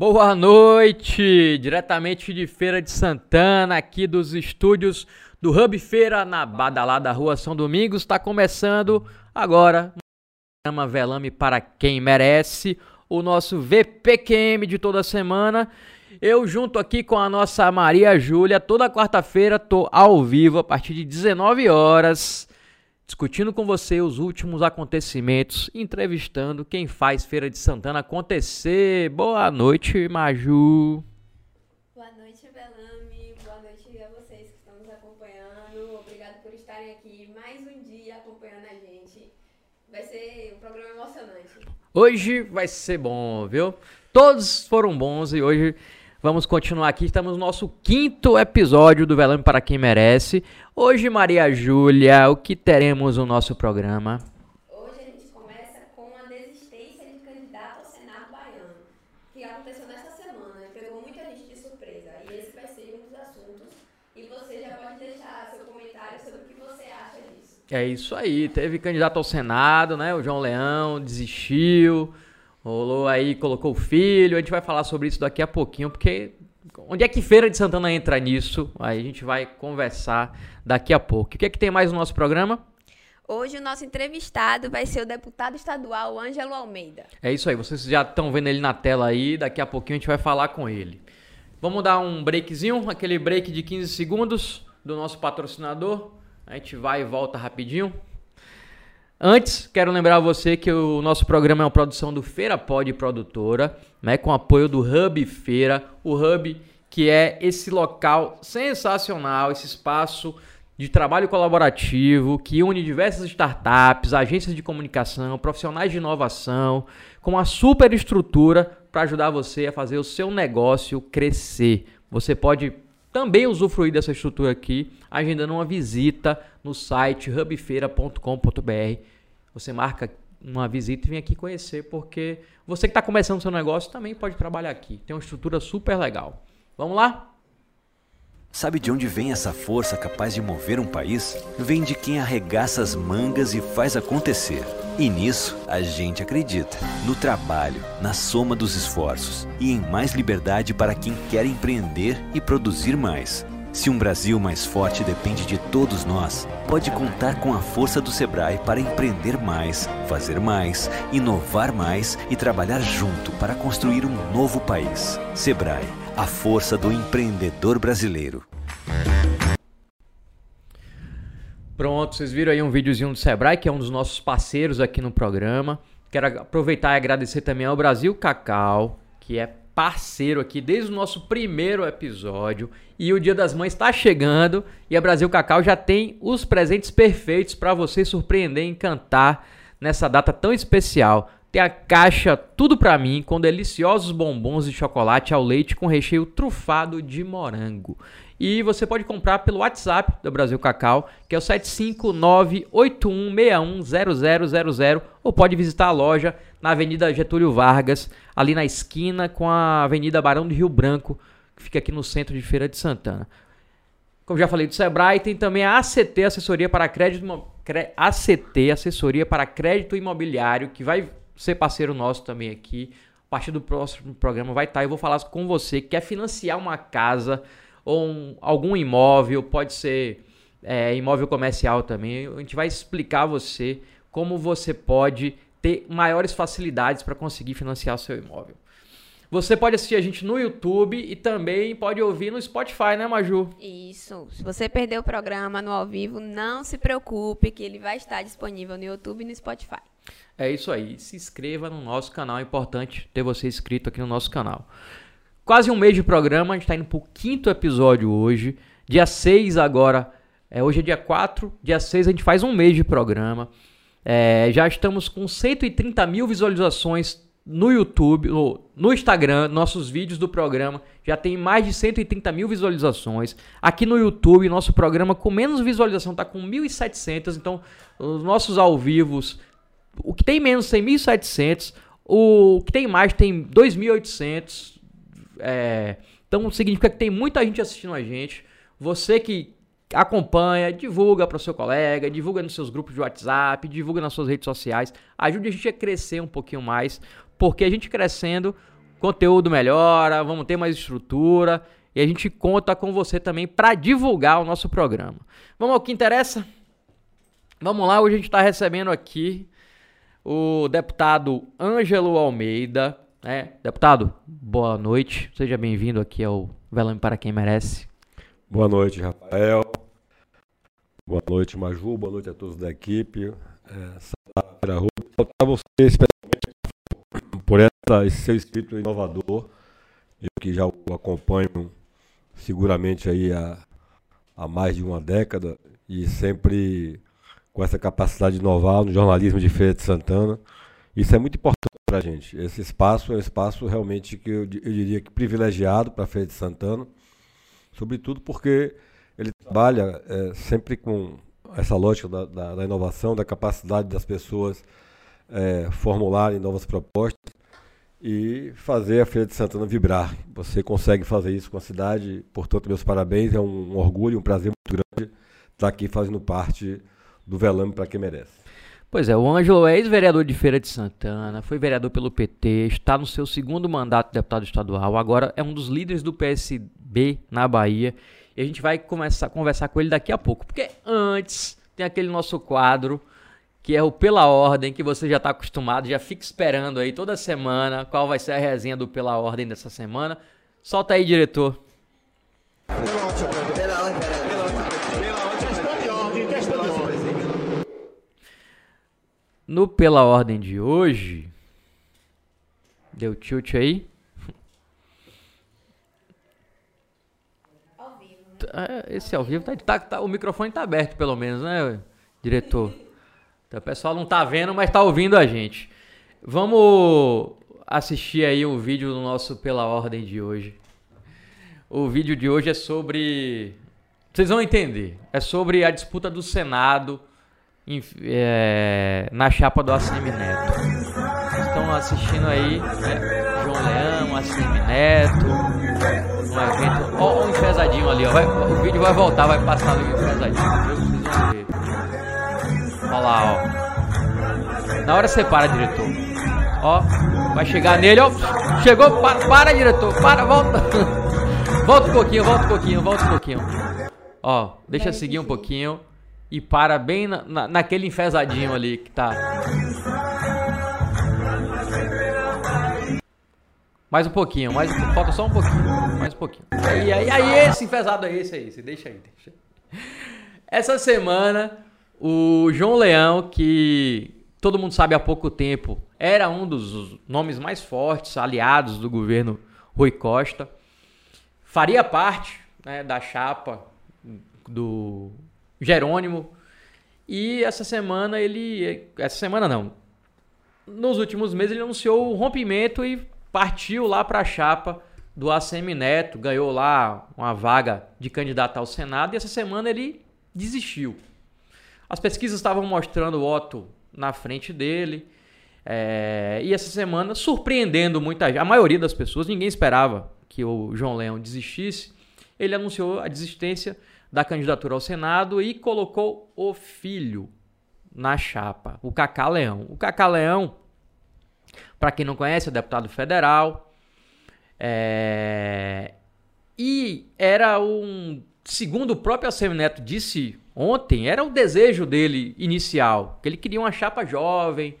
Boa noite, diretamente de Feira de Santana, aqui dos estúdios do Hub Feira na badalada Rua São Domingos. Está começando agora o programa Velame para quem merece, o nosso VPQM de toda semana. Eu junto aqui com a nossa Maria Júlia, toda quarta-feira tô ao vivo a partir de 19 horas discutindo com você os últimos acontecimentos, entrevistando quem faz Feira de Santana acontecer. Boa noite, Maju. Boa noite, Belame. Boa noite a vocês que estão nos acompanhando. Obrigado por estarem aqui mais um dia acompanhando a gente. Vai ser um programa emocionante. Hoje vai ser bom, viu? Todos foram bons e hoje Vamos continuar aqui, estamos no nosso quinto episódio do Velame para quem merece. Hoje, Maria Júlia, o que teremos no nosso programa? Hoje a gente começa com a desistência de candidato ao Senado baiano, que aconteceu nessa semana e pegou muita gente de surpresa. E esse vai ser um dos assuntos. E você já pode deixar seu comentário sobre o que você acha disso. É isso aí, teve candidato ao Senado, né? O João Leão desistiu. Rolou aí, colocou o filho. A gente vai falar sobre isso daqui a pouquinho, porque onde é que Feira de Santana entra nisso? Aí a gente vai conversar daqui a pouco. O que é que tem mais no nosso programa? Hoje o nosso entrevistado vai ser o deputado estadual Ângelo Almeida. É isso aí, vocês já estão vendo ele na tela aí, daqui a pouquinho a gente vai falar com ele. Vamos dar um breakzinho, aquele break de 15 segundos do nosso patrocinador. A gente vai e volta rapidinho. Antes, quero lembrar você que o nosso programa é uma produção do Feira Pod Produtora, né, com apoio do Hub Feira, o Hub que é esse local sensacional, esse espaço de trabalho colaborativo que une diversas startups, agências de comunicação, profissionais de inovação, com uma super estrutura para ajudar você a fazer o seu negócio crescer. Você pode também usufruir dessa estrutura aqui, agendando uma visita no site hubfeira.com.br. Você marca uma visita e vem aqui conhecer, porque você que está começando seu negócio também pode trabalhar aqui. Tem uma estrutura super legal. Vamos lá? Sabe de onde vem essa força capaz de mover um país? Vem de quem arregaça as mangas e faz acontecer. E nisso a gente acredita. No trabalho, na soma dos esforços e em mais liberdade para quem quer empreender e produzir mais. Se um Brasil mais forte depende de todos nós, pode contar com a força do Sebrae para empreender mais, fazer mais, inovar mais e trabalhar junto para construir um novo país. Sebrae, a força do empreendedor brasileiro. Pronto, vocês viram aí um videozinho do Sebrae, que é um dos nossos parceiros aqui no programa. Quero aproveitar e agradecer também ao Brasil Cacau, que é parceiro aqui desde o nosso primeiro episódio. E o Dia das Mães está chegando e a Brasil Cacau já tem os presentes perfeitos para você surpreender e encantar nessa data tão especial. Tem a caixa Tudo Pra Mim com deliciosos bombons de chocolate ao leite com recheio trufado de morango. E você pode comprar pelo WhatsApp do Brasil Cacau, que é o 75981610000, ou pode visitar a loja na Avenida Getúlio Vargas, ali na esquina com a Avenida Barão do Rio Branco, que fica aqui no centro de Feira de Santana. Como já falei do Sebrae, tem também a ACT, Assessoria para Crédito, ACT, Assessoria para Crédito Imobiliário, que vai ser parceiro nosso também aqui. A partir do próximo programa vai estar. Eu vou falar com você que quer financiar uma casa ou um, algum imóvel, pode ser é, imóvel comercial também. A gente vai explicar a você como você pode ter maiores facilidades para conseguir financiar seu imóvel. Você pode assistir a gente no YouTube e também pode ouvir no Spotify, né, Maju? Isso. Se você perdeu o programa no ao vivo, não se preocupe que ele vai estar disponível no YouTube e no Spotify. É isso aí. Se inscreva no nosso canal. É importante ter você inscrito aqui no nosso canal. Quase um mês de programa. A gente está indo para o quinto episódio hoje. Dia 6 agora. É, hoje é dia 4. Dia 6 a gente faz um mês de programa. É, já estamos com 130 mil visualizações no YouTube, no, no, Instagram, nossos vídeos do programa já tem mais de 130 mil visualizações. Aqui no YouTube, nosso programa com menos visualização está com 1.700. Então, os nossos ao vivos, o que tem menos tem 1.700, o que tem mais tem 2.800. É, então, significa que tem muita gente assistindo a gente. Você que acompanha, divulga para o seu colega, divulga nos seus grupos de WhatsApp, divulga nas suas redes sociais. Ajude a gente a crescer um pouquinho mais, porque a gente crescendo, conteúdo melhora, vamos ter mais estrutura e a gente conta com você também para divulgar o nosso programa. Vamos ao que interessa? Vamos lá, hoje a gente está recebendo aqui o deputado Ângelo Almeida. É, deputado, boa noite. Seja bem-vindo aqui ao Velame para quem merece. Boa noite, Rafael. Boa noite, Maju. Boa noite a todos da equipe. É, Saudar você especialmente por essa, esse seu espírito inovador. Eu que já o acompanho seguramente aí há, há mais de uma década e sempre com essa capacidade de inovar no jornalismo de Feira de Santana. Isso é muito importante para a gente. Esse espaço é um espaço realmente que eu, eu diria que privilegiado para a Feira de Santana, sobretudo porque ele trabalha é, sempre com essa lógica da, da, da, inovação, da capacidade das pessoas é, formularem novas propostas e fazer a Feira de Santana vibrar. Você consegue fazer isso com a cidade, portanto, meus parabéns, é um, um orgulho, um prazer muito grande estar aqui fazendo parte do Velame para quem merece. Pois é, o Ângelo é ex-vereador de Feira de Santana, foi vereador pelo PT, está no seu segundo mandato de deputado estadual, agora é um dos líderes do PSB na Bahia. E a gente vai começar a conversar com ele daqui a pouco, porque antes tem aquele nosso quadro que é o Pela Ordem, que você já está acostumado, já fica esperando aí toda semana qual vai ser a resenha do Pela Ordem dessa semana. Solta aí, diretor. Pela No Pela Ordem de hoje. Deu tilt aí? Ao vivo, né? Tá, esse ao vivo tá, tá, tá, O microfone tá aberto, pelo menos, né, diretor? Então, o pessoal não tá vendo, mas tá ouvindo a gente. Vamos assistir aí o vídeo do nosso Pela Ordem de hoje. O vídeo de hoje é sobre. Vocês vão entender. É sobre a disputa do Senado é, na chapa do ACM Neto. Estão assistindo aí né, João Leão, ACM Neto, um evento. Ó, um enfesadinho ali, ó. Vai, o vídeo vai voltar, vai passar ali um enfesadinho. Olha lá, ó. Na hora você para, diretor. Ó, vai chegar nele, ó. Chegou, para, para diretor, para, volta. volta um pouquinho, volta um pouquinho, volta um pouquinho. Ó, deixa seguir um pouquinho e para bem na, na, naquele enfesadinho ali que tá. Mais um pouquinho, mais falta só um pouquinho, mais um pouquinho. Aí, aí, aí esse enfesado é esse, é esse, deixa aí, deixa. Essa semana, o João Leão, que todo mundo sabe há pouco tempo, era um dos nomes mais fortes, aliados do governo Rui Costa, faria parte né, da chapa do Jerônimo. E essa semana ele. Essa semana não. Nos últimos meses ele anunciou o rompimento e partiu lá para a chapa do ACM Neto, ganhou lá uma vaga de candidato ao Senado e essa semana ele desistiu. As pesquisas estavam mostrando o Otto na frente dele. É, e essa semana, surpreendendo muita gente, a maioria das pessoas, ninguém esperava que o João Leão desistisse. Ele anunciou a desistência da candidatura ao Senado e colocou o filho na chapa, o Cacá Leão. O Cacá Leão, para quem não conhece, é deputado federal. É... E era um. Segundo o próprio Alcemir Neto disse ontem, era o desejo dele inicial. Que ele queria uma chapa jovem,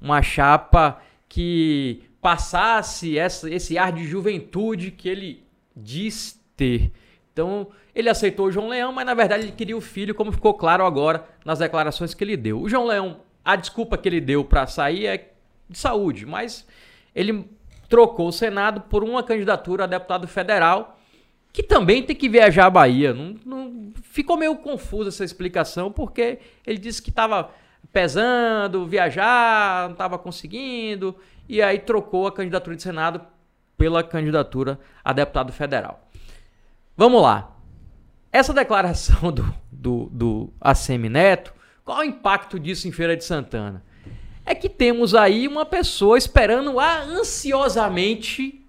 uma chapa que passasse essa, esse ar de juventude que ele diz ter. Então, ele aceitou o João Leão, mas na verdade ele queria o filho, como ficou claro agora nas declarações que ele deu. O João Leão, a desculpa que ele deu para sair é de saúde, mas ele trocou o Senado por uma candidatura a deputado federal, que também tem que viajar à Bahia. Não, não ficou meio confusa essa explicação, porque ele disse que estava pesando, viajar, não estava conseguindo, e aí trocou a candidatura de Senado pela candidatura a deputado federal. Vamos lá. Essa declaração do, do, do ACM Neto, qual o impacto disso em Feira de Santana? É que temos aí uma pessoa esperando ansiosamente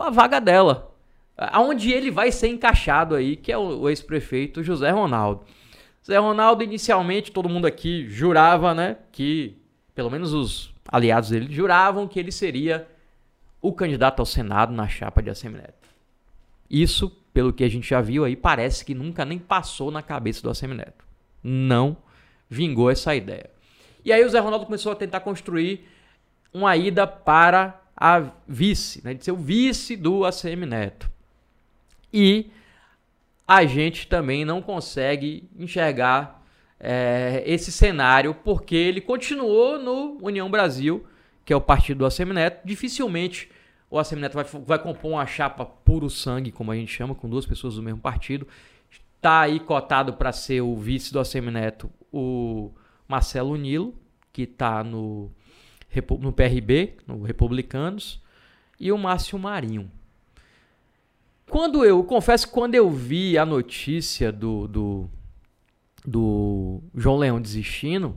a vaga dela. Aonde ele vai ser encaixado aí, que é o ex-prefeito José Ronaldo. José Ronaldo, inicialmente, todo mundo aqui jurava, né, que pelo menos os aliados dele juravam que ele seria o candidato ao Senado na chapa de Assemineto. Isso, pelo que a gente já viu aí, parece que nunca nem passou na cabeça do Assemineto. Não vingou essa ideia. E aí o Zé Ronaldo começou a tentar construir uma ida para a vice, né, de ser o vice do ACM Neto. E a gente também não consegue enxergar é, esse cenário porque ele continuou no União Brasil, que é o partido do ACM Neto. Dificilmente o ACM Neto vai, vai compor uma chapa puro sangue, como a gente chama, com duas pessoas do mesmo partido. Está aí cotado para ser o vice do ACM Neto o Marcelo Nilo, que está no, no PRB, no Republicanos, e o Márcio Marinho. Quando eu, confesso que quando eu vi a notícia do, do, do João Leão desistindo,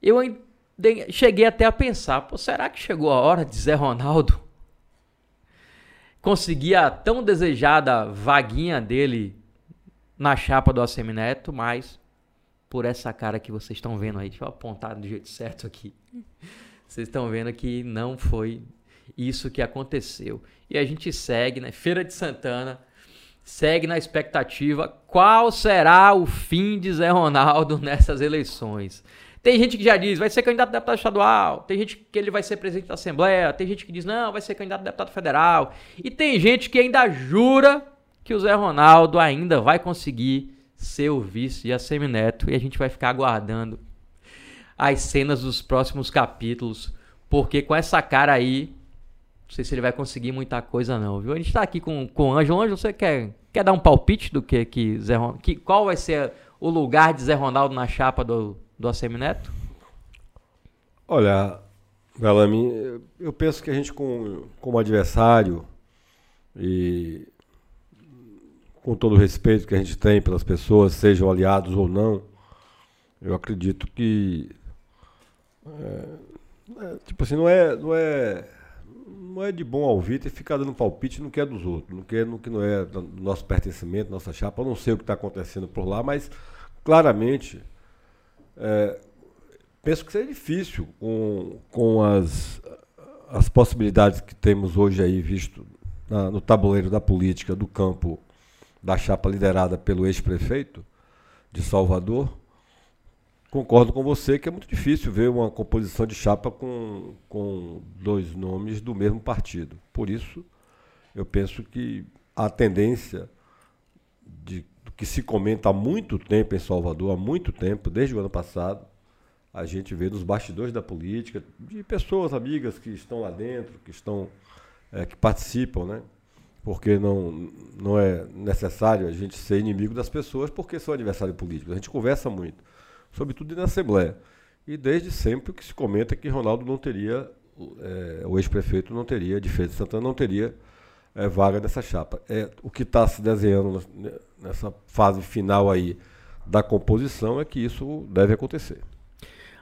eu cheguei até a pensar, será que chegou a hora de Zé Ronaldo conseguir a tão desejada vaguinha dele na chapa do ACM Neto, mas por essa cara que vocês estão vendo aí, deixa eu apontar do jeito certo aqui. Vocês estão vendo que não foi isso que aconteceu. E a gente segue, né? Feira de Santana, segue na expectativa qual será o fim de Zé Ronaldo nessas eleições. Tem gente que já diz, vai ser candidato a deputado estadual. Tem gente que ele vai ser presidente da Assembleia. Tem gente que diz, não, vai ser candidato a deputado federal. E tem gente que ainda jura que o Zé Ronaldo ainda vai conseguir ser o vice de Assemineto. E a gente vai ficar aguardando as cenas dos próximos capítulos. Porque com essa cara aí, não sei se ele vai conseguir muita coisa não, viu? A gente tá aqui com, com o Ângelo. Ângelo, você quer, quer dar um palpite do que, que Zé Ronaldo... Que, qual vai ser o lugar de Zé Ronaldo na chapa do, do ACM Neto? Olha, Galami, eu penso que a gente com, como adversário e com todo o respeito que a gente tem pelas pessoas, sejam aliados ou não, eu acredito que é, é, tipo assim, não é, não é não é de bom ouvir e ficar dando palpite no que é dos outros, no que, no que não é do nosso pertencimento, nossa chapa. Eu não sei o que está acontecendo por lá, mas claramente é, penso que seria difícil com, com as, as possibilidades que temos hoje aí visto na, no tabuleiro da política do campo da chapa liderada pelo ex-prefeito de Salvador Concordo com você que é muito difícil ver uma composição de chapa com, com dois nomes do mesmo partido. Por isso, eu penso que a tendência de, que se comenta há muito tempo em Salvador, há muito tempo, desde o ano passado, a gente vê nos bastidores da política, de pessoas amigas que estão lá dentro, que estão é, que participam, né? Porque não, não é necessário a gente ser inimigo das pessoas porque são adversário político. A gente conversa muito sobretudo na Assembleia. E desde sempre que se comenta é que Ronaldo não teria, é, o ex-prefeito não teria, de Feira de Santana, não teria é, vaga nessa chapa. É, o que está se desenhando nessa fase final aí da composição é que isso deve acontecer.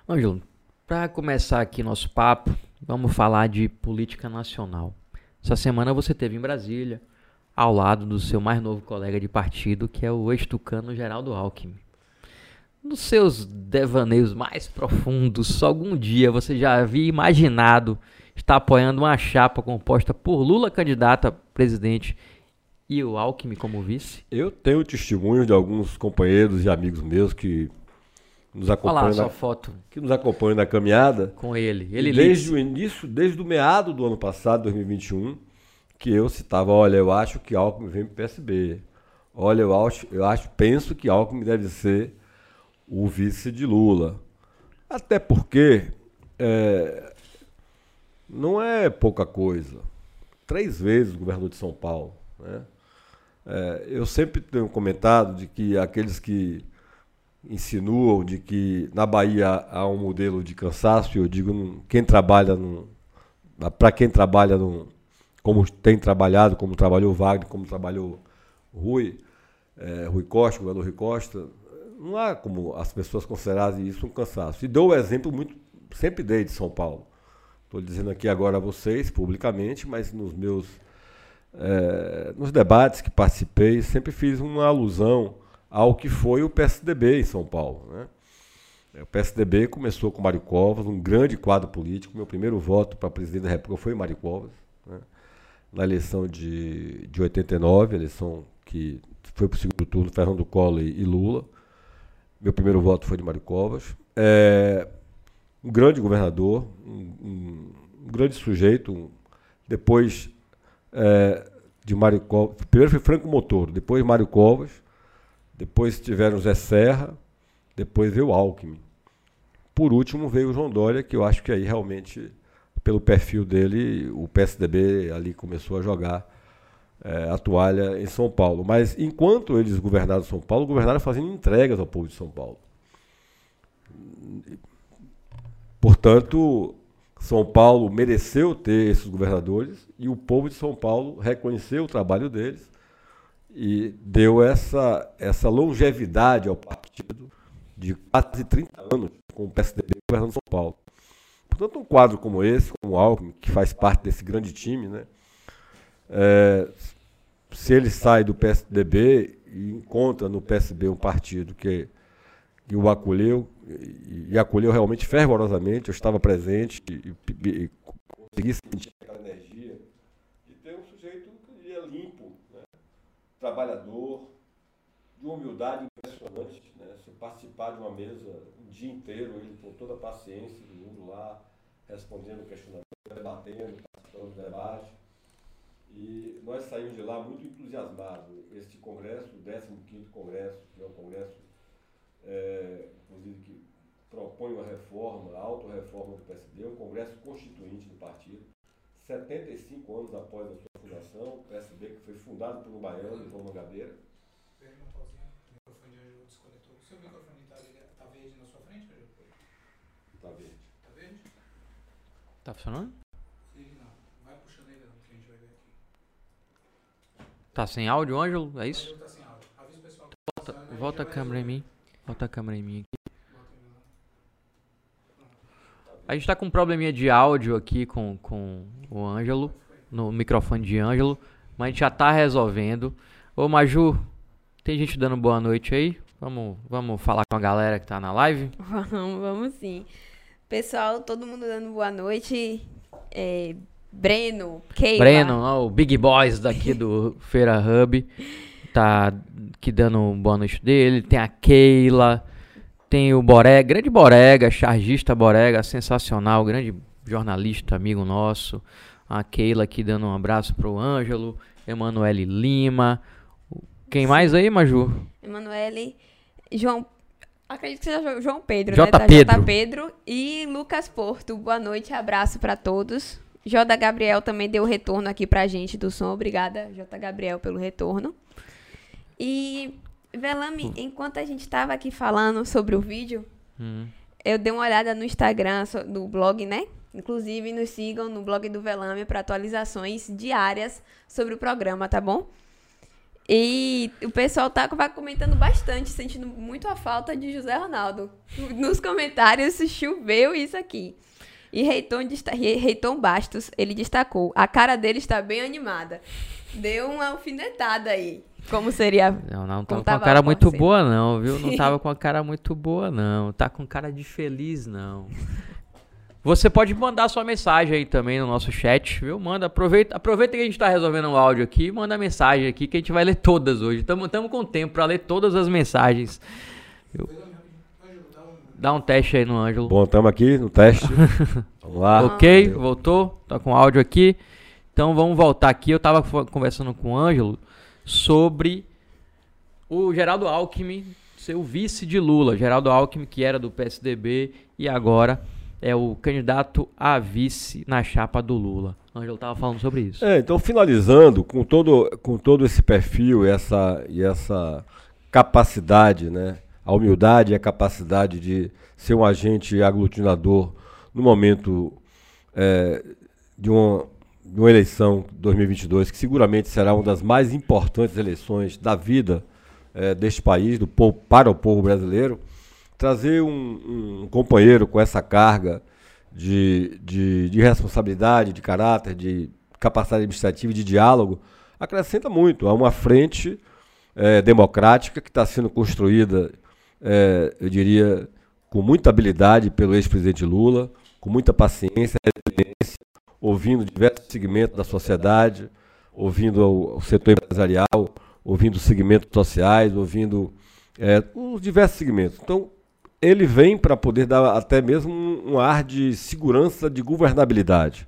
Ângelo, para começar aqui nosso papo, vamos falar de política nacional. Essa semana você teve em Brasília, ao lado do seu mais novo colega de partido, que é o ex-tucano Geraldo Alckmin nos seus devaneios mais profundos, algum dia você já havia imaginado estar apoiando uma chapa composta por Lula candidato a presidente e o Alckmin como vice? Eu tenho testemunho de alguns companheiros e amigos meus que nos acompanham, Olha lá, na, foto. que nos acompanham na caminhada. Com ele. ele desde o início, desde o meado do ano passado, 2021, que eu citava, olha, eu acho que Alckmin vem para o PSB. Olha, eu acho, eu acho, penso que Alckmin deve ser o vice de Lula. Até porque é, não é pouca coisa. Três vezes o governador de São Paulo. Né? É, eu sempre tenho comentado de que aqueles que insinuam de que na Bahia há um modelo de cansaço, eu digo, quem trabalha para quem trabalha no, como tem trabalhado, como trabalhou Wagner, como trabalhou Rui, é, Rui Costa, o governador Rui Costa, não há como as pessoas considerarem isso um cansaço. E dou o exemplo muito, sempre dei de São Paulo. Estou dizendo aqui agora a vocês, publicamente, mas nos meus é, nos debates que participei, sempre fiz uma alusão ao que foi o PSDB em São Paulo. Né? O PSDB começou com Mário Covas, um grande quadro político. Meu primeiro voto para presidente da República foi Mário Covas, né? na eleição de, de 89, eleição que foi para o segundo turno Fernando Collor e, e Lula. Meu primeiro voto foi de Mário Covas. É, um grande governador, um, um, grande sujeito. Um, depois é, de Mário Covas, primeiro foi Franco Motor, depois Mário Covas, depois tiveram Zé Serra, depois veio Alckmin. Por último veio o João Dória, que eu acho que aí realmente, pelo perfil dele, o PSDB ali começou a jogar é, a toalha em São Paulo. Mas enquanto eles governaram São Paulo, governaram fazendo entregas ao povo de São Paulo. Portanto, São Paulo mereceu ter esses governadores e o povo de São Paulo reconheceu o trabalho deles e deu essa, essa longevidade ao partido de quase 30 anos com o PSDB governando São Paulo. Portanto, um quadro como esse, como o Alckmin, que faz parte desse grande time, né, é, se ele sai do PSDB e encontra no PSB um partido que, que o acolheu, e, acolheu realmente fervorosamente, eu estava presente e, e, e consegui sentir aquela energia de ter um sujeito que é limpo, né, trabalhador, de uma humildade impressionante, né, se participar de uma mesa um dia inteiro, ele com toda a paciência do mundo lá, respondendo questionamentos, debatendo, participando do debate. E nós saímos de lá muito entusiasmados. Este congresso, o 15º congresso, que é um congresso, é, inclusive, que propõe uma reforma, a autorreforma do PSD, um congresso constituinte do partido. 75 anos após a sua fundação, o PSB que foi fundado pelo baiano João Mangabeira. Seu microfone está tá verde na sua frente, Está verde. Está verde? Tá funcionando? Tá sem áudio, Ângelo? É isso? Tá sem áudio. Avisa o pessoal que volta, volta a câmera em mim. Volta a câmera em mim aqui. A gente tá com um probleminha de áudio aqui com, com o Ângelo, no microfone de Ângelo, mas a gente já tá resolvendo. Ô Maju, tem gente dando boa noite aí? Vamos, vamos falar com a galera que tá na live? Vamos, vamos sim. Pessoal, todo mundo dando boa noite. É, Breno, Keila. Breno, ó, o Big Boys daqui do Feira Hub. Tá aqui dando um boa noite dele. Tem a Keila. Tem o Borega, grande Borega, chargista Borega, sensacional, grande jornalista, amigo nosso. A Keila aqui dando um abraço pro Ângelo. Emanuele Lima. Quem mais aí, Maju? Emanuele, João Acredito que seja João Pedro, J. né? Pedro. J. Pedro e Lucas Porto. Boa noite, abraço para todos. J. Gabriel também deu retorno aqui pra gente do som. Obrigada, J. Gabriel, pelo retorno. E, Velame, enquanto a gente estava aqui falando sobre o vídeo, Hum. eu dei uma olhada no Instagram, no blog, né? Inclusive, nos sigam no blog do Velame para atualizações diárias sobre o programa, tá bom? E o pessoal tá comentando bastante, sentindo muito a falta de José Ronaldo. Nos comentários choveu isso aqui. E Reiton, Reiton Bastos, ele destacou: a cara dele está bem animada. Deu uma alfinetada aí. Como seria. Não, não tava Como com a cara muito acontecendo. boa, não, viu? Não tava com a cara muito boa, não. Tá com cara de feliz, não. Você pode mandar sua mensagem aí também no nosso chat, viu? Manda, aproveita, aproveita que a gente tá resolvendo o áudio aqui, manda mensagem aqui que a gente vai ler todas hoje. Tamo, tamo com tempo pra ler todas as mensagens. Dá um teste aí no Ângelo. Bom, estamos aqui no teste. Vamos lá. Ok, voltou, tá com áudio aqui. Então vamos voltar aqui. Eu tava fo- conversando com o Ângelo sobre o Geraldo Alckmin ser o vice de Lula. Geraldo Alckmin, que era do PSDB e agora é o candidato a vice na chapa do Lula. Ângelo tava falando sobre isso. É, então finalizando com todo, com todo esse perfil essa, e essa capacidade, né? A humildade e a capacidade de ser um agente aglutinador no momento é, de, uma, de uma eleição 2022, que seguramente será uma das mais importantes eleições da vida é, deste país, do povo, para o povo brasileiro, trazer um, um companheiro com essa carga de, de, de responsabilidade, de caráter, de capacidade administrativa de diálogo, acrescenta muito a uma frente eh, democrática que está sendo construída, eh, eu diria, com muita habilidade pelo ex-presidente Lula, com muita paciência, resiliência, ouvindo diversos segmentos da sociedade, ouvindo o, setor empresarial, ouvindo os segmentos sociais, ouvindo é, os diversos segmentos. Então, ele vem para poder dar até mesmo um, um ar de segurança, de governabilidade.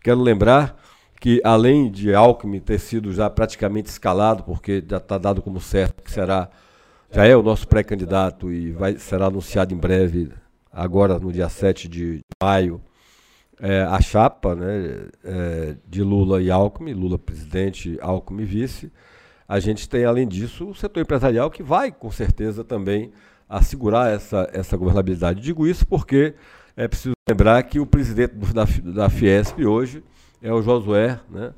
Quero lembrar que, além de Alckmin ter sido já praticamente escalado, porque já está dado como certo que será, já é o nosso pré-candidato e vai, será anunciado em breve, agora no dia 7 de maio, é, a chapa né, é, de Lula e Alckmin, Lula presidente, Alckmin vice. A gente tem, além disso, o setor empresarial que vai, com certeza, também assegurar essa, essa governabilidade. Digo isso porque é preciso lembrar que o presidente da, da Fiesp hoje é o Josué, né,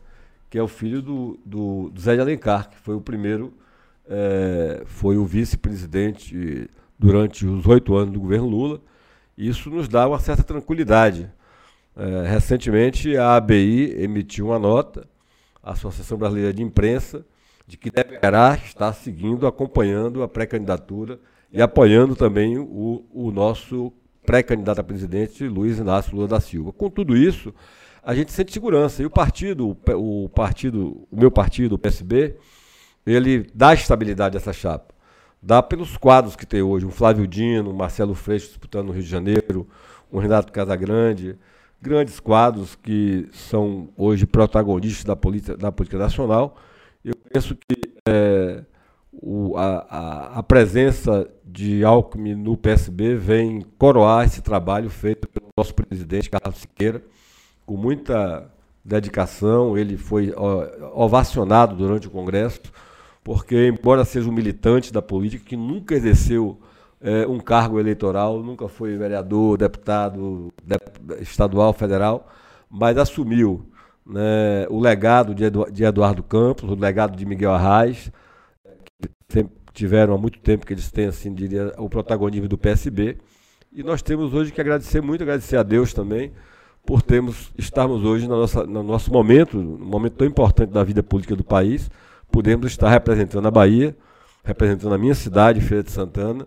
que é o filho do, do, do Zé de Alencar, que foi o primeiro, é, foi o vice-presidente durante os oito anos do governo Lula. Isso nos dá uma certa tranquilidade. É, recentemente, a ABI emitiu uma nota, a Associação Brasileira de Imprensa, de que deverá estar seguindo, acompanhando a pré-candidatura e apoiando também o, o nosso pré-candidato a presidente, Luiz Inácio Lula da Silva. Com tudo isso, a gente sente segurança. E o partido, o partido, o meu partido, o PSB, ele dá estabilidade a essa chapa. Dá pelos quadros que tem hoje, um Flávio Dino, um Marcelo Freixo disputando no Rio de Janeiro, um Renato Casagrande, grandes quadros que são hoje protagonistas da política, da política nacional. Eu penso que é, o, a, a, presença de Alckmin no PSB vem coroar esse trabalho feito pelo nosso presidente, Carlos Siqueira, com muita dedicação. Ele foi ovacionado durante o Congresso, porque, embora seja um militante da política, que nunca exerceu é, um cargo eleitoral, nunca foi vereador, deputado de, estadual, federal, mas assumiu né, o legado de, Edu, de, Eduardo Campos, o legado de Miguel Arraes, que tiveram há muito tempo que eles têm, assim, diria, o protagonismo do PSB. E nós temos hoje que agradecer muito, agradecer a Deus também, por termos, estarmos hoje na nossa, no nosso momento, um momento tão importante da vida política do país, podemos estar representando a Bahia, representando a minha cidade, Feira de Santana,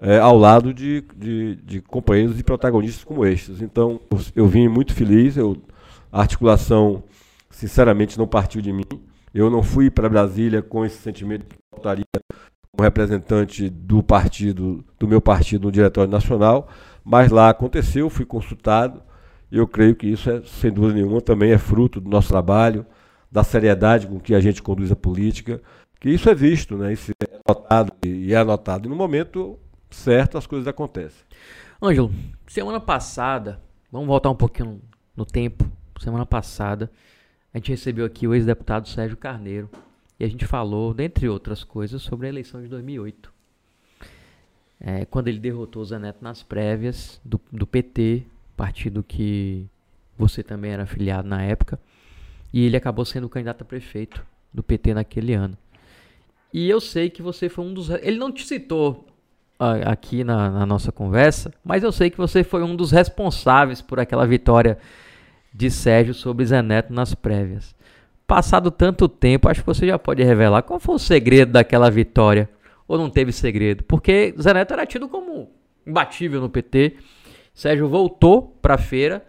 é, ao lado de, de, de, companheiros e protagonistas como estes. Então, eu, vim muito feliz, eu, a articulação, sinceramente, não partiu de mim. Eu não fui para Brasília com esse sentimento de que voltaria como representante do partido, do meu partido no Diretório Nacional, mas lá aconteceu, fui consultado, e eu creio que isso, é, sem dúvida nenhuma, também é fruto do nosso trabalho, da seriedade com que a gente conduz a política, que isso é visto, né? isso é notado e é anotado. E no momento certo as coisas acontecem. Ângelo, semana passada, vamos voltar um pouquinho no tempo. Semana passada, a gente recebeu aqui o ex-deputado Sérgio Carneiro e a gente falou, dentre outras coisas, sobre a eleição de 2008. É, quando ele derrotou o Zé Neto nas prévias do, do PT, partido que você também era afiliado na época, e ele acabou sendo candidato a prefeito do PT naquele ano. E eu sei que você foi um dos. Ele não te citou aqui na, na, nossa conversa, mas eu sei que você foi um dos responsáveis por aquela vitória de Sérgio sobre Zé Neto nas prévias. Passado tanto tempo, acho que você já pode revelar qual foi o segredo daquela vitória. Ou não teve segredo? Porque Zé Neto era tido como imbatível no PT Sérgio voltou para a feira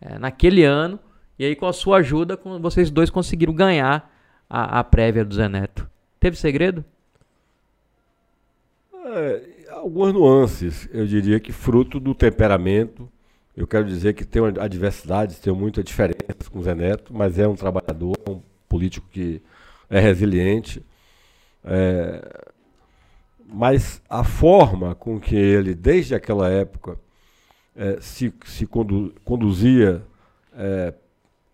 é, naquele ano e aí com a sua ajuda vocês dois conseguiram ganhar a, a prévia do Zé Neto. Teve segredo? É, algumas nuances, eu diria que fruto do temperamento. Eu quero dizer que tem adversidades, tem muita diferença com o Zé Neto, mas é um trabalhador, um político que é resiliente. É, mas a forma com que ele, desde aquela época, é, se, se condu, conduzia é,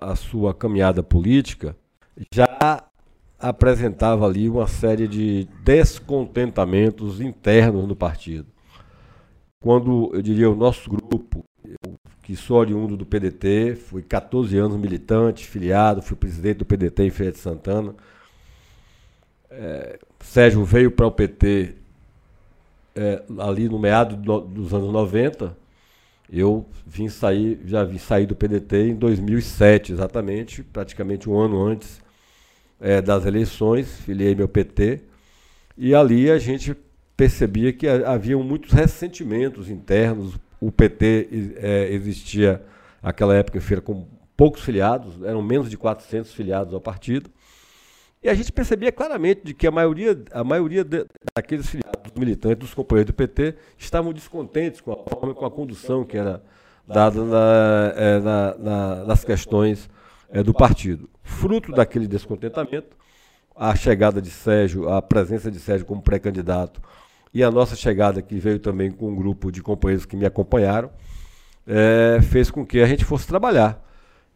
a sua caminhada política, já apresentava ali uma série de descontentamentos internos no partido. Quando, eu diria, o nosso grupo, eu, que sou oriundo do PDT, fui 14 anos militante, filiado, fui presidente do PDT em Feira de Santana. É, Sérgio veio para o PT é, ali no meado dos anos 90, eu vim sair, já vim sair do PDT em 2007, exatamente, praticamente um ano antes é, das eleições, filiei meu PT, e ali a gente percebia que havia muitos ressentimentos internos. O PT é, existia, naquela época, feira com poucos filiados, eram menos de 400 filiados ao partido. E a gente percebia claramente de que a maioria, a maioria daqueles filiados militantes, dos companheiros do PT, estavam descontentes com a forma, com a condução que era dada na, é, na, na, nas questões é, do partido. Fruto daquele descontentamento, a chegada de Sérgio, a presença de Sérgio como pré-candidato e a nossa chegada, que veio também com um grupo de companheiros que me acompanharam, é, fez com que a gente fosse trabalhar.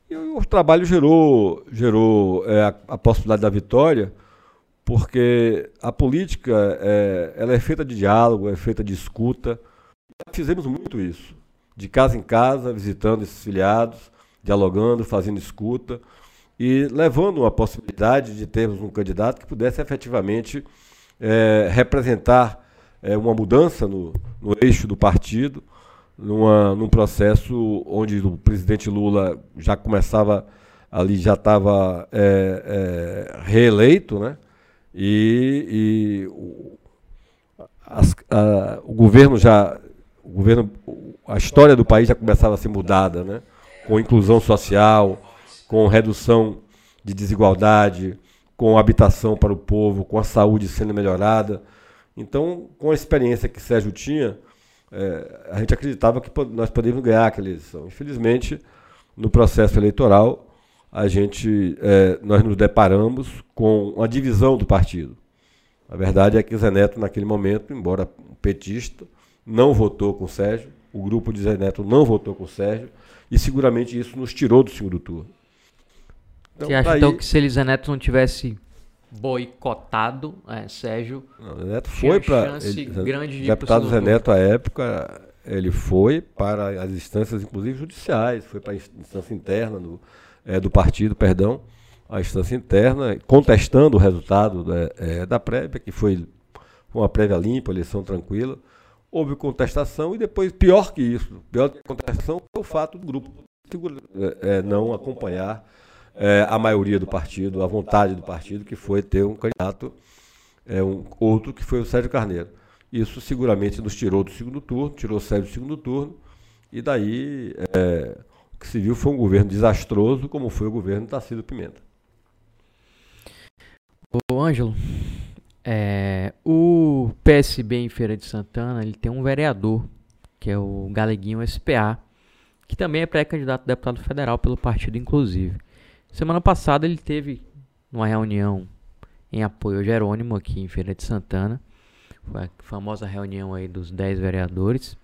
E o trabalho gerou, gerou é, a, a, possibilidade da vitória, porque a política é, ela é feita de diálogo, é feita de escuta. Fizemos muito isso, de casa em casa, visitando esses filiados, dialogando, fazendo escuta e levando a possibilidade de termos um candidato que pudesse efetivamente é, representar é, uma mudança no, no, eixo do partido, numa, num processo onde o presidente Lula já começava ali, já estava é, é, reeleito, né? E, e o, as, a, o governo já, o governo, a história do país já começava a ser mudada, né? Com inclusão social, com redução de desigualdade, com habitação para o povo, com a saúde sendo melhorada. Então, com a experiência que Sérgio tinha, é, a gente acreditava que nós poderíamos ganhar aquela eleição. Infelizmente, no processo eleitoral, a gente, é, nós nos deparamos com uma divisão do partido. A verdade é que Zé Neto, naquele momento, embora petista, não votou com Sérgio, o grupo de Zé Neto não votou com Sérgio, e seguramente isso nos tirou do segundo turno. Então, Você acha então que se Elisa Neto não tivesse boicotado, é, Sérgio. Não, o Neto foi para. grande de deputado Zé Neto, à época, ele foi para as instâncias, inclusive judiciais, foi para a instância interna do, é, do partido, perdão, a instância interna, contestando o resultado da, é, da prévia, que foi uma prévia limpa, eleição tranquila. Houve contestação e depois, pior que isso, pior que a contestação foi o fato do grupo é, é, não acompanhar é, a maioria do partido, a vontade do partido, que foi ter um candidato, é, um outro que foi o Sérgio Carneiro. Isso seguramente nos tirou do segundo turno, tirou o Sérgio do segundo turno, e daí é, o que se viu foi um governo desastroso, como foi o governo Tarcísio Pimenta. Ô Ângelo, é, o PSB em Feira de Santana ele tem um vereador, que é o Galeguinho SPA, que também é pré-candidato a deputado federal pelo partido, inclusive. Semana passada ele teve uma reunião em apoio ao Jerônimo aqui em Feira de Santana. Foi a famosa reunião aí dos 10 vereadores.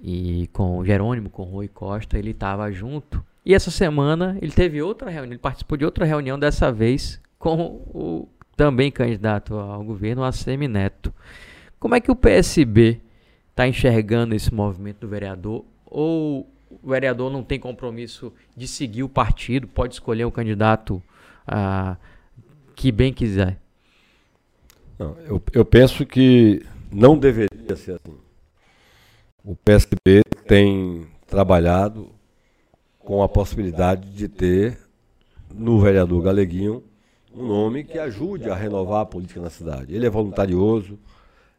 E com o Jerônimo, com o Rui Costa, ele estava junto. E essa semana ele teve outra reunião, ele participou de outra reunião, dessa vez com o também candidato ao governo, ACM Neto. Como é que o PSB está enxergando esse movimento do vereador? Ou o vereador não tem compromisso de seguir o partido, pode escolher o candidato ah, que bem quiser. Não, eu, eu penso que não deveria ser assim. O PSB tem trabalhado com a possibilidade de ter no vereador Galeguinho um nome que ajude a renovar a política na cidade. Ele é voluntarioso,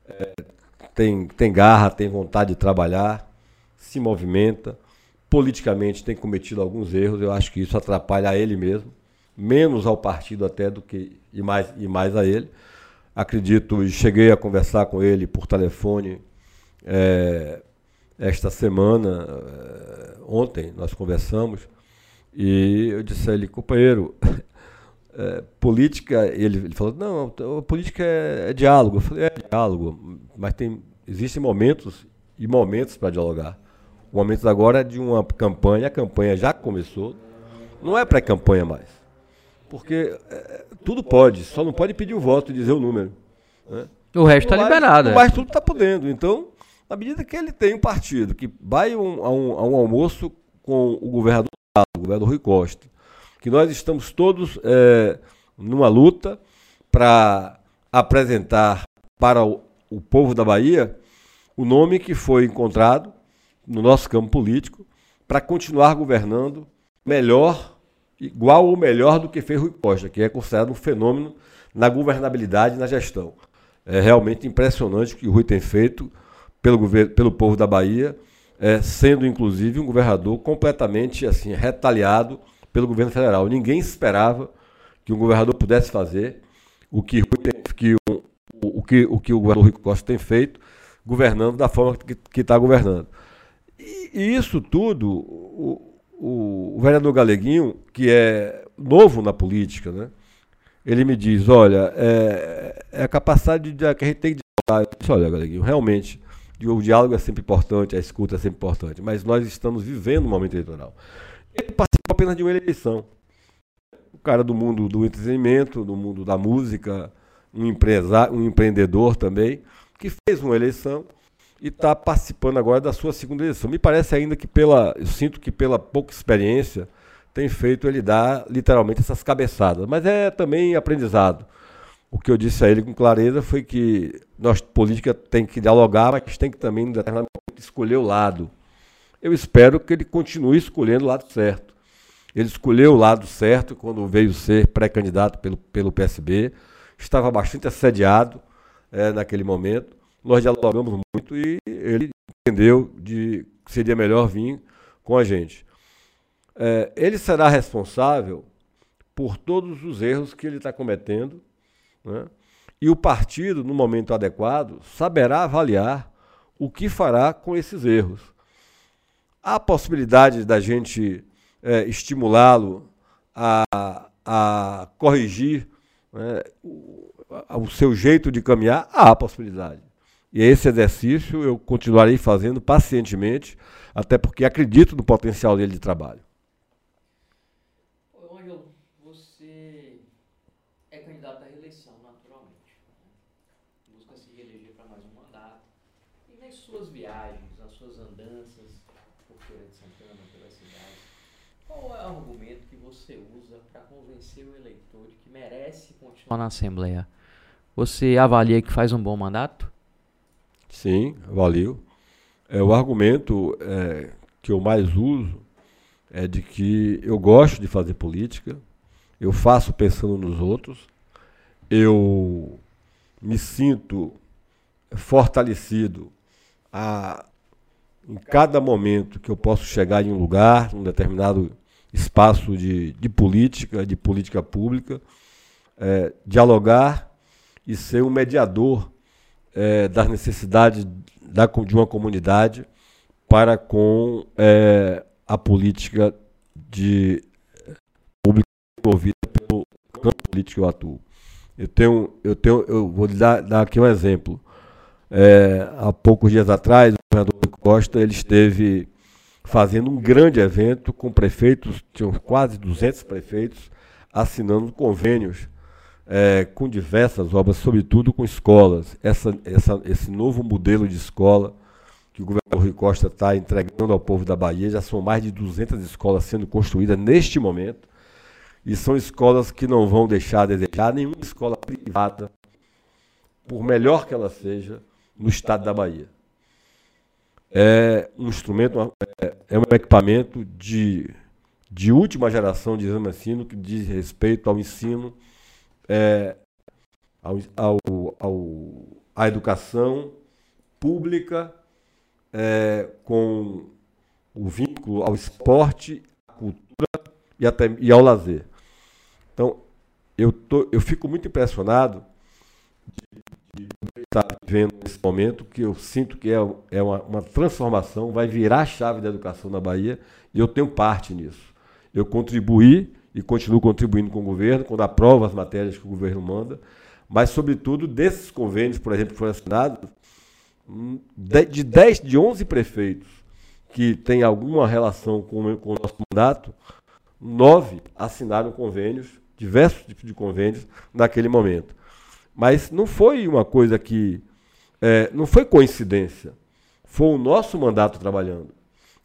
é, tem, tem garra, tem vontade de trabalhar, se movimenta politicamente tem cometido alguns erros, eu acho que isso atrapalha a ele mesmo, menos ao partido até do que e mais, e mais a ele. Acredito, e cheguei a conversar com ele por telefone é, esta semana, é, ontem nós conversamos, e eu disse a ele, companheiro, é, política, ele, ele falou, não, política é, é diálogo. Eu falei, é diálogo, mas tem, existem momentos e momentos para dialogar. O momento agora é de uma campanha, a campanha já começou, não é pré-campanha mais. Porque é, tudo pode, só não pode pedir o voto e dizer o número. Né? O resto está liberado. Mas é. tudo está podendo. Então, na medida que ele tem um partido que vai um, a, um, a um almoço com o governador, o governador Rui Costa, que nós estamos todos é, numa luta para apresentar para o, o povo da Bahia o nome que foi encontrado no nosso campo político para continuar governando melhor, igual ou melhor do que fez Rui Costa, que é considerado um fenômeno na governabilidade e na gestão. É realmente impressionante o que o Rui tem feito pelo, governo, pelo povo da Bahia, é, sendo inclusive um governador completamente assim retaliado pelo governo federal. Ninguém esperava que um governador pudesse fazer o que, que, o, o, que, o que o governador Rui Costa tem feito, governando da forma que está governando. E, isso tudo, o, o, o vereador Galeguinho, que é novo na política, né? ele me diz, olha, é, é a capacidade de, que a gente tem de dialogar. Eu disse, olha, Galeguinho, realmente, o diálogo é sempre importante, a escuta é sempre importante, mas nós estamos vivendo um momento eleitoral. Ele participou apenas de uma eleição. O cara do mundo do entretenimento, do mundo da música, um empresário, um empreendedor também, que fez uma eleição e está participando agora da sua segunda eleição. Me parece ainda que pela, eu sinto que pela pouca experiência tem feito ele dar literalmente essas cabeçadas, mas é também aprendizado. O que eu disse a ele com clareza foi que nós política tem que dialogar, mas tem que também determinado momento escolher o lado. Eu espero que ele continue escolhendo o lado certo. Ele escolheu o lado certo quando veio ser pré-candidato pelo, pelo PSB, estava bastante assediado é, naquele momento nós dialogamos muito e ele entendeu de que seria melhor vir com a gente. É, ele será responsável por todos os erros que ele está cometendo, né? e o partido, no momento adequado, saberá avaliar o que fará com esses erros. Há possibilidade da gente é, estimulá-lo a, a corrigir né, o, o seu jeito de caminhar? Há possibilidade. E esse exercício eu continuarei fazendo pacientemente, até porque acredito no potencial dele de trabalho. Ô, Ângelo, você é candidato à reeleição, naturalmente. Né? Busca se reeleger para mais um mandato. E nas suas viagens, nas suas andanças por Feira de Santana, pela cidade, qual é o argumento que você usa para convencer o eleitor de que merece continuar na Assembleia? Você avalia que faz um bom mandato? Sim, valeu. É, o argumento é, que eu mais uso é de que eu gosto de fazer política, eu faço pensando nos outros, eu me sinto fortalecido a, em cada momento que eu posso chegar em um lugar, num determinado espaço de, de política, de política pública, é, dialogar e ser um mediador é, das necessidades da, de uma comunidade para com é, a política de pública envolvida pelo campo político que eu atuo. Eu tenho, eu tenho, eu vou dar, dar aqui um exemplo. É, há poucos dias atrás, o governador Costa ele esteve fazendo um grande evento com prefeitos, tinham quase 200 prefeitos assinando convênios é, com diversas obras, sobretudo com escolas. Essa, essa, esse novo modelo de escola que o governador Rui Costa está entregando ao povo da Bahia, já são mais de 200 escolas sendo construídas neste momento, e são escolas que não vão deixar a desejar nenhuma escola privada, por melhor que ela seja, no estado da Bahia. É um instrumento, é, é um equipamento de, de última geração de exame ensino que diz respeito ao ensino é, ao, ao, ao, à educação pública é, com o vínculo ao esporte, à cultura e, até, e ao lazer. Então, eu, tô, eu fico muito impressionado de, de estar vivendo nesse momento, que eu sinto que é, é uma, uma transformação, vai virar a chave da educação na Bahia, e eu tenho parte nisso. Eu contribuí e continuo contribuindo com o governo, quando aprova as matérias que o governo manda, mas, sobretudo, desses convênios, por exemplo, que foram assinados, hum, de 10, de 11 prefeitos que têm alguma relação com, com o nosso mandato, nove assinaram convênios, diversos tipos de convênios, naquele momento. Mas não foi uma coisa que. É, não foi coincidência. Foi o nosso mandato trabalhando.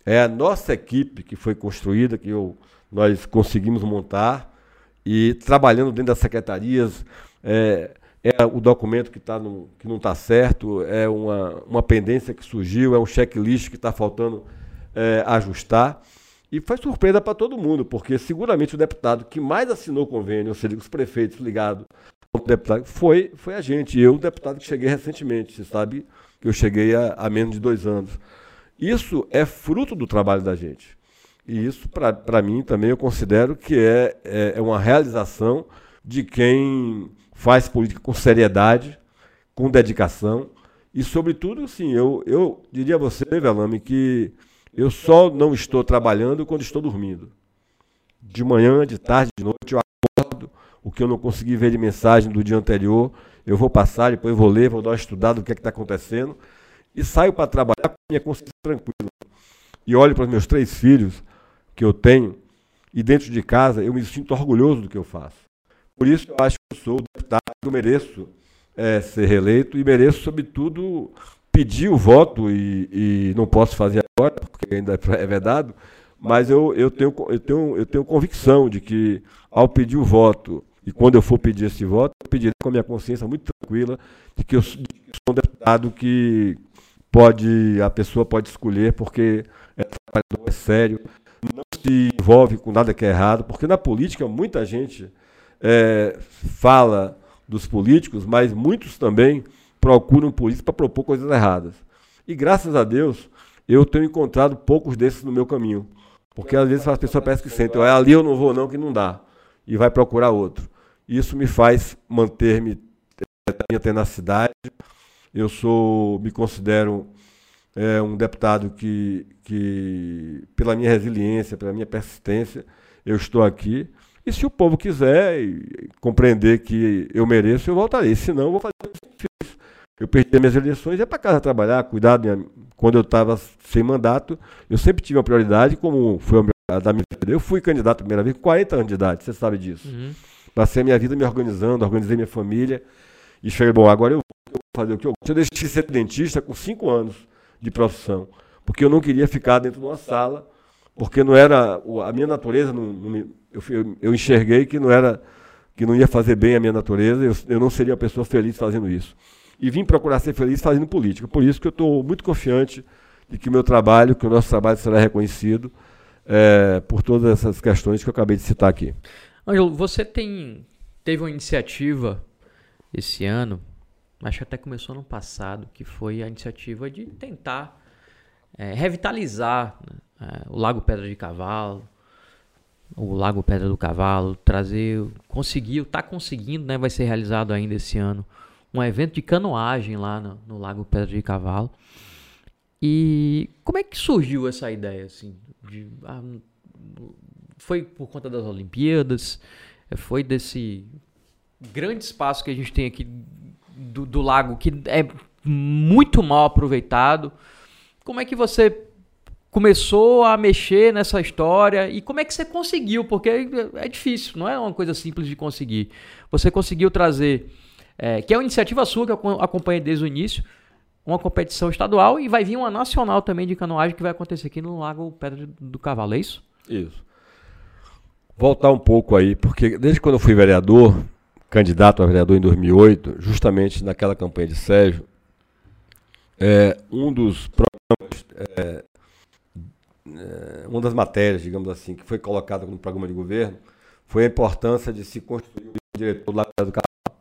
É a nossa equipe que foi construída, que eu nós conseguimos montar e trabalhando dentro das secretarias. É, é o documento que, tá no, que não está certo, é uma, uma pendência que surgiu, é um checklist que está faltando é, ajustar. E foi surpresa para todo mundo, porque seguramente o deputado que mais assinou convênio, ou seja, os prefeitos ligados um deputado. Foi, foi a gente. Eu, deputado que cheguei recentemente. Você sabe que eu cheguei há menos de dois anos. Isso é fruto do trabalho da gente. E isso, para mim, também eu considero que é, é, é uma realização de quem faz política com seriedade, com dedicação. E, sobretudo, sim, eu, eu diria a você, Velame, que eu só não estou trabalhando quando estou dormindo. De manhã, de tarde, de noite, eu acordo. O que eu não consegui ver de mensagem do dia anterior, eu vou passar, depois vou ler, vou dar uma estudada do que é está acontecendo. E saio para trabalhar com minha consciência tranquila. E olho para os meus três filhos que eu tenho, e dentro de casa eu me sinto orgulhoso do que eu faço. Por isso eu acho que eu sou o deputado que eu mereço é, ser reeleito e mereço, sobretudo, pedir o voto, e, e não posso fazer agora, porque ainda é vedado, mas eu, eu, tenho, eu, tenho, eu tenho convicção de que, ao pedir o voto, e quando eu for pedir esse voto, eu pedirei com a minha consciência muito tranquila de que eu sou um deputado que pode, a pessoa pode escolher, porque é é sério, se envolve com nada que é errado, porque na política muita gente é, fala dos políticos, mas muitos também procuram políticos para propor coisas erradas. E graças a Deus, eu tenho encontrado poucos desses no meu caminho. Porque às vezes as pessoas parecem que sentem, ali eu não vou não, que não dá. E vai procurar outro. Isso me faz manter-me minha tenacidade. Eu sou, me considero é, um deputado que, que, pela minha resiliência, pela minha persistência, eu estou aqui. E se o povo quiser compreender que eu mereço, eu voltarei. Se não, eu vou fazer o que eu fiz. Eu perdi minhas eleições, ia para casa trabalhar, cuidar. Minha... Quando eu estava sem mandato, eu sempre tive uma prioridade, como foi a da minha vida. Eu fui candidato a primeira vez com 40 anos de idade, você sabe disso. Uhum. Passei a minha vida me organizando, organizei minha família. E cheguei, bom, agora eu vou fazer o que eu gosto. Eu deixei de ser dentista com 5 anos de profissão, porque eu não queria ficar dentro de uma sala, porque não era a minha natureza, não, não eu, eu, enxerguei que não era que não ia fazer bem a minha natureza, eu, eu não seria uma pessoa feliz fazendo isso. E vim procurar ser feliz fazendo política. Por isso que eu estou muito confiante de que o meu trabalho, que o nosso trabalho será reconhecido é, por todas essas questões que eu acabei de citar aqui. Ângelo, você tem teve uma iniciativa esse ano acho que até começou no passado, que foi a iniciativa de tentar é, revitalizar né, é, o Lago Pedra de Cavalo, o Lago Pedra do Cavalo, trazer, conseguiu, está conseguindo, né, vai ser realizado ainda esse ano, um evento de canoagem lá no, no Lago Pedra de Cavalo. E como é que surgiu essa ideia, assim? De, ah, foi por conta das Olimpíadas? Foi desse grande espaço que a gente tem aqui do, do lago que é muito mal aproveitado. Como é que você começou a mexer nessa história e como é que você conseguiu? Porque é difícil, não é uma coisa simples de conseguir. Você conseguiu trazer, é, que é uma iniciativa sua que eu acompanhei desde o início, uma competição estadual e vai vir uma nacional também de canoagem que vai acontecer aqui no Lago Pedra do Cavalo, é isso? Isso. Voltar um pouco aí, porque desde quando eu fui vereador, candidato a vereador em 2008, justamente naquela campanha de Sérgio, é, um dos programas, é, é, uma das matérias, digamos assim, que foi colocada no programa de governo, foi a importância de se construir o diretor Lago do Cavalo.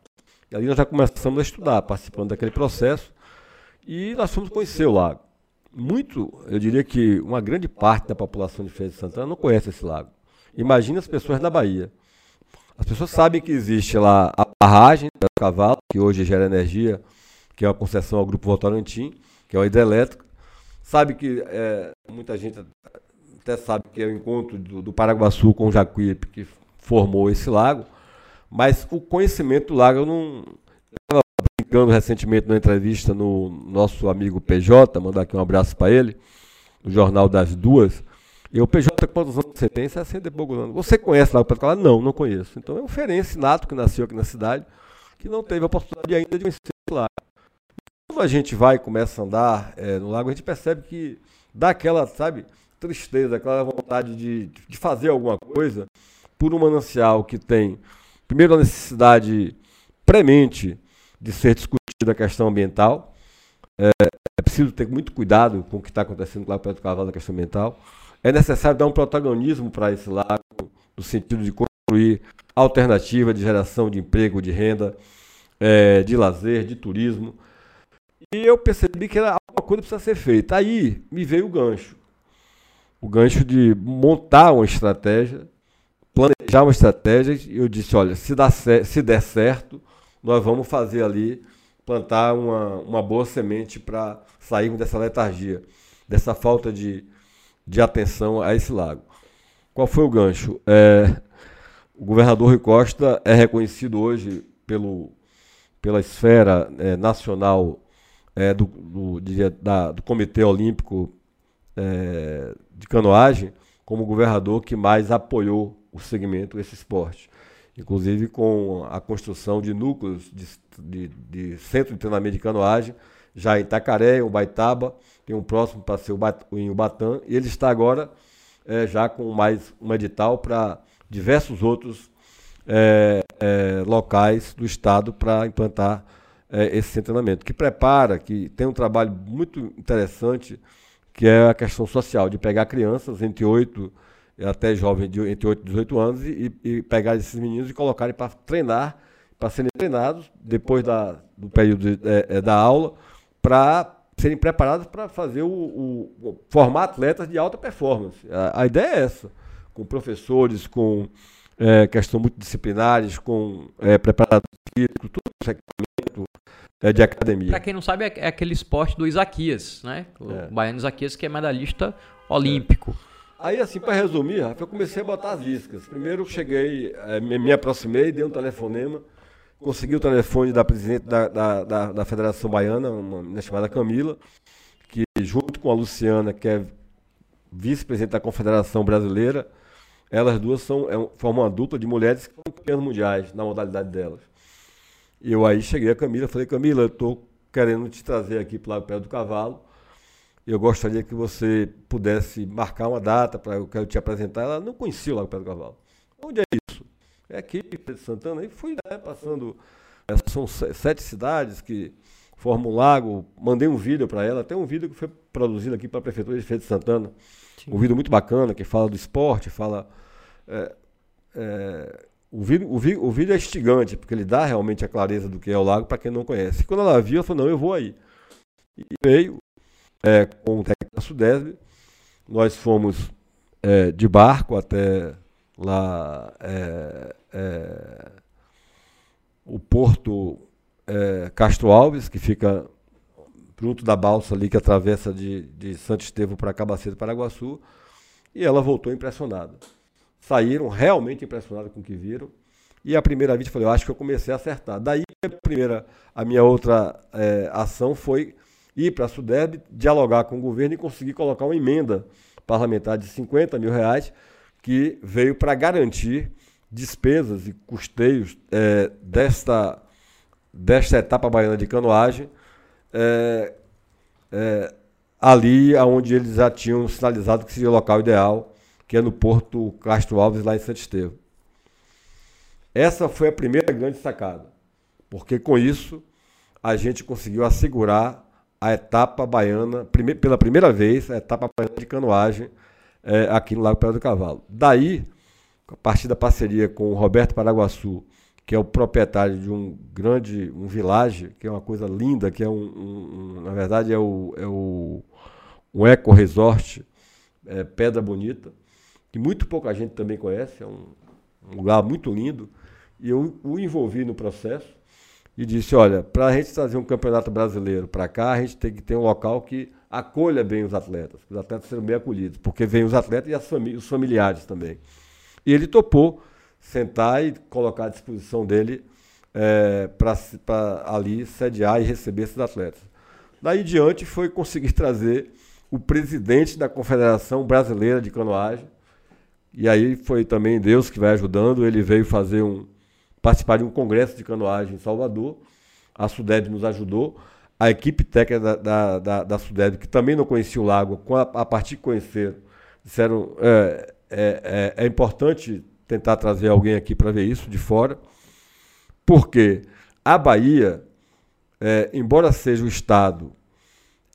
E ali nós já começamos a estudar, participando daquele processo, e nós fomos conhecer o lago. Muito, eu diria que uma grande parte da população de Feira de Santana não conhece esse lago. Imagina as pessoas da Bahia. As pessoas sabem que existe lá a barragem do cavalo, que hoje gera energia, que é uma concessão ao Grupo Votorantim, que é uma hidrelétrica. Sabe que é, muita gente até sabe que é o encontro do, do Paraguaçu com o Jacuípe que formou esse lago, mas o conhecimento do lago eu não. estava brincando recentemente numa entrevista no nosso amigo PJ, mandar aqui um abraço para ele, no Jornal das Duas eu, PJ, quantos anos você tem? 60 e. Você conhece Lago Pedro Calado? Não, não conheço. Então é um ferense nato que nasceu aqui na cidade, que não teve a oportunidade ainda de conhecer o. Quando a gente vai e começa a andar é, no lago, a gente percebe que dá aquela, sabe, tristeza, aquela vontade de, de fazer alguma coisa por um manancial que tem, primeiro, a necessidade premente de ser discutida a questão ambiental. É, é preciso ter muito cuidado com o que está acontecendo lá perto do cavalo da questão ambiental. É necessário dar um protagonismo para esse lago, no sentido de construir construir alternativa de geração de emprego, de renda, é, de lazer, de turismo. E eu percebi que era alguma coisa precisa ser feita. Aí me veio o gancho. O gancho de montar uma estratégia, planejar uma estratégia. E eu disse, olha, se, dá, se der certo, nós vamos fazer ali, plantar uma, uma boa semente para sairmos dessa letargia, dessa falta de, de atenção a esse lago. Qual foi o gancho? É, o governador Rui Costa é reconhecido hoje pelo, pela esfera é, nacional é, do, do, de, da, do Comitê Olímpico é, de Canoagem como o governador que mais apoiou o segmento, esse esporte. Inclusive com a construção de núcleos de, de, de centro de treinamento de canoagem, já em Itacaré, Ubaitaba, tem um próximo para ser em Ubatã, e ele está agora é, já com mais um edital para diversos outros é, é, locais do estado para implantar é, esse treinamento, que prepara, que tem um trabalho muito interessante, que é a questão social, de pegar crianças entre 8 até jovens de entre 8 e 18 anos e, e pegar esses meninos e colocarem para treinar, para serem treinados depois da, do período de, é, é da aula, para serem preparados para fazer o, o, formar atletas de alta performance. A, a ideia é essa, com professores, com é, questão multidisciplinares, com é, preparadores físicos, tudo isso equipamento é, de academia. Para quem não sabe, é, é aquele esporte do Isaquias, né? O é. baiano Isaquias, que é medalhista olímpico. Aí, assim, para resumir, eu comecei a botar as iscas. Primeiro, cheguei, é, me aproximei, dei um telefonema consegui o telefone da presidente da, da, da, da Federação Baiana, uma menina chamada Camila, que junto com a Luciana, que é vice-presidente da Confederação Brasileira, elas duas são, é, formam uma dupla de mulheres que são campeãs mundiais na modalidade delas. E eu aí cheguei a Camila, falei, Camila, eu estou querendo te trazer aqui para o Pé do Cavalo. Eu gostaria que você pudesse marcar uma data para eu quero te apresentar. Ela não conhecia o Lago Pé do Cavalo. Onde é é aqui, de Santana, e fui né, passando. É, são sete cidades que formam um lago. Mandei um vídeo para ela, até um vídeo que foi produzido aqui para a Prefeitura de Feira de Santana. Sim. Um vídeo muito bacana, que fala do esporte, fala. É, é, o, vídeo, o, vídeo, o vídeo é instigante, porque ele dá realmente a clareza do que é o lago para quem não conhece. E quando ela viu, ela falou: não, eu vou aí. E veio é, com o técnico da Sudesb. Nós fomos é, de barco até lá é, é, o porto é, Castro Alves, que fica junto da balsa ali que atravessa de, de Santo Estevão para Cabacete, Paraguaçu, e ela voltou impressionada. Saíram realmente impressionadas com o que viram. E a primeira vez eu falei, eu acho que eu comecei a acertar. Daí a primeira, a minha outra é, ação foi ir para a Sudeb, dialogar com o governo e conseguir colocar uma emenda parlamentar de 50 mil reais que veio para garantir despesas e custeios é, desta, desta etapa baiana de canoagem é, é, ali onde eles já tinham sinalizado que seria o local ideal, que é no Porto Castro Alves, lá em Santo Estevão. Essa foi a primeira grande sacada, porque com isso a gente conseguiu assegurar a etapa baiana, prime pela primeira vez, a etapa baiana de canoagem é, aqui no Lago Pedra do Cavalo. Daí, a partir da parceria com o Roberto Paraguaçu, que é o proprietário de um grande um village, que é uma coisa linda, que é um, um, um na verdade é o, é o um eco resort é, Pedra Bonita, que muito pouca gente também conhece, é um, um lugar muito lindo, e eu o envolvi no processo e disse, olha, para a gente trazer um campeonato brasileiro para cá, a gente tem que ter um local que acolha bem os atletas, os atletas serão bem acolhidos, porque vem os atletas e famí os familiares também. E ele topou sentar e colocar à disposição dele é, para ali sediar e receber esses atletas. Daí diante foi conseguir trazer o presidente da Confederação Brasileira de Canoagem, e aí foi também Deus que vai ajudando, ele veio fazer um participar de um congresso de canoagem em Salvador, a Sudeb nos ajudou, a equipe técnica da, da, da, da Sudeb, que também não conhecia o lago, a, a partir de conhecer, disseram é, é, é, é importante tentar trazer alguém aqui para ver isso de fora, porque a Bahia, é, embora seja o estado,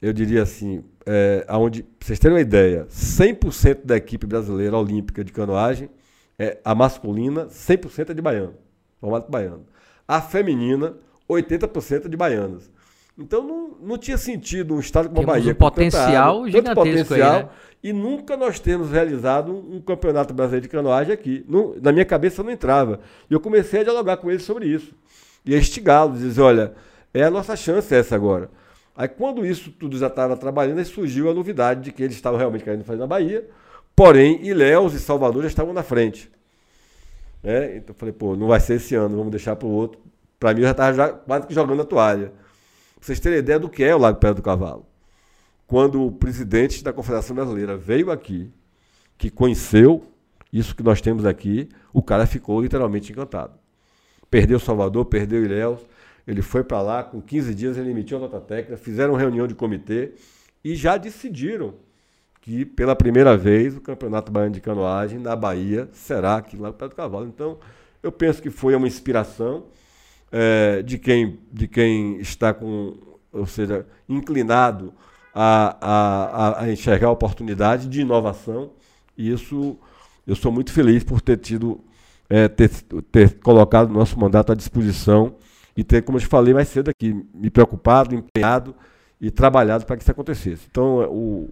eu diria assim, é, onde, para vocês terem uma ideia, 100% da equipe brasileira olímpica de canoagem é, a masculina, 100% é de baiano, formato baiano. A feminina, 80% é de baianas. Então não, não tinha sentido um estado como a Bahia. um com potencial água, tanto gigantesco aí, potencial, né? E nunca nós temos realizado um, um campeonato brasileiro de canoagem aqui. Não- na minha cabeça não entrava. E eu comecei a dialogar com eles sobre isso. E a instigá-los, dizer, olha, é a nossa chance essa agora. Aí quando isso tudo já estava trabalhando, aí surgiu a novidade de que eles estavam realmente querendo fazer na Bahia, porém Ilhéus e Salvador já estavam na frente. né? Então eu falei, pô, não vai ser esse ano, vamos deixar para o outro. Para mim eu já estava quase que jogando a toalha. Vocês terem ideia do que é o Lago Pedra do Cavalo. Quando o presidente da Confederação Brasileira veio aqui, que conheceu isso que nós temos aqui, o cara ficou literalmente encantado. Perdeu Salvador, perdeu Ilhéus, ele foi para lá, com 15 dias ele emitiu a nota técnica, fizeram reunião de comitê e já decidiram que pela primeira vez o Campeonato Baiano de Canoagem na Bahia será aqui lá no Pé do Cavalo. Então, eu penso que foi uma inspiração eh, de, quem, de quem está com, ou seja, inclinado a, a, a- enxergar oportunidade de inovação. E isso eu sou muito feliz por ter tido, eh, ter, ter colocado nosso mandato à disposição e ter, como eu te falei mais cedo aqui, me preocupado, empenhado e trabalhado para que isso acontecesse. Então, o,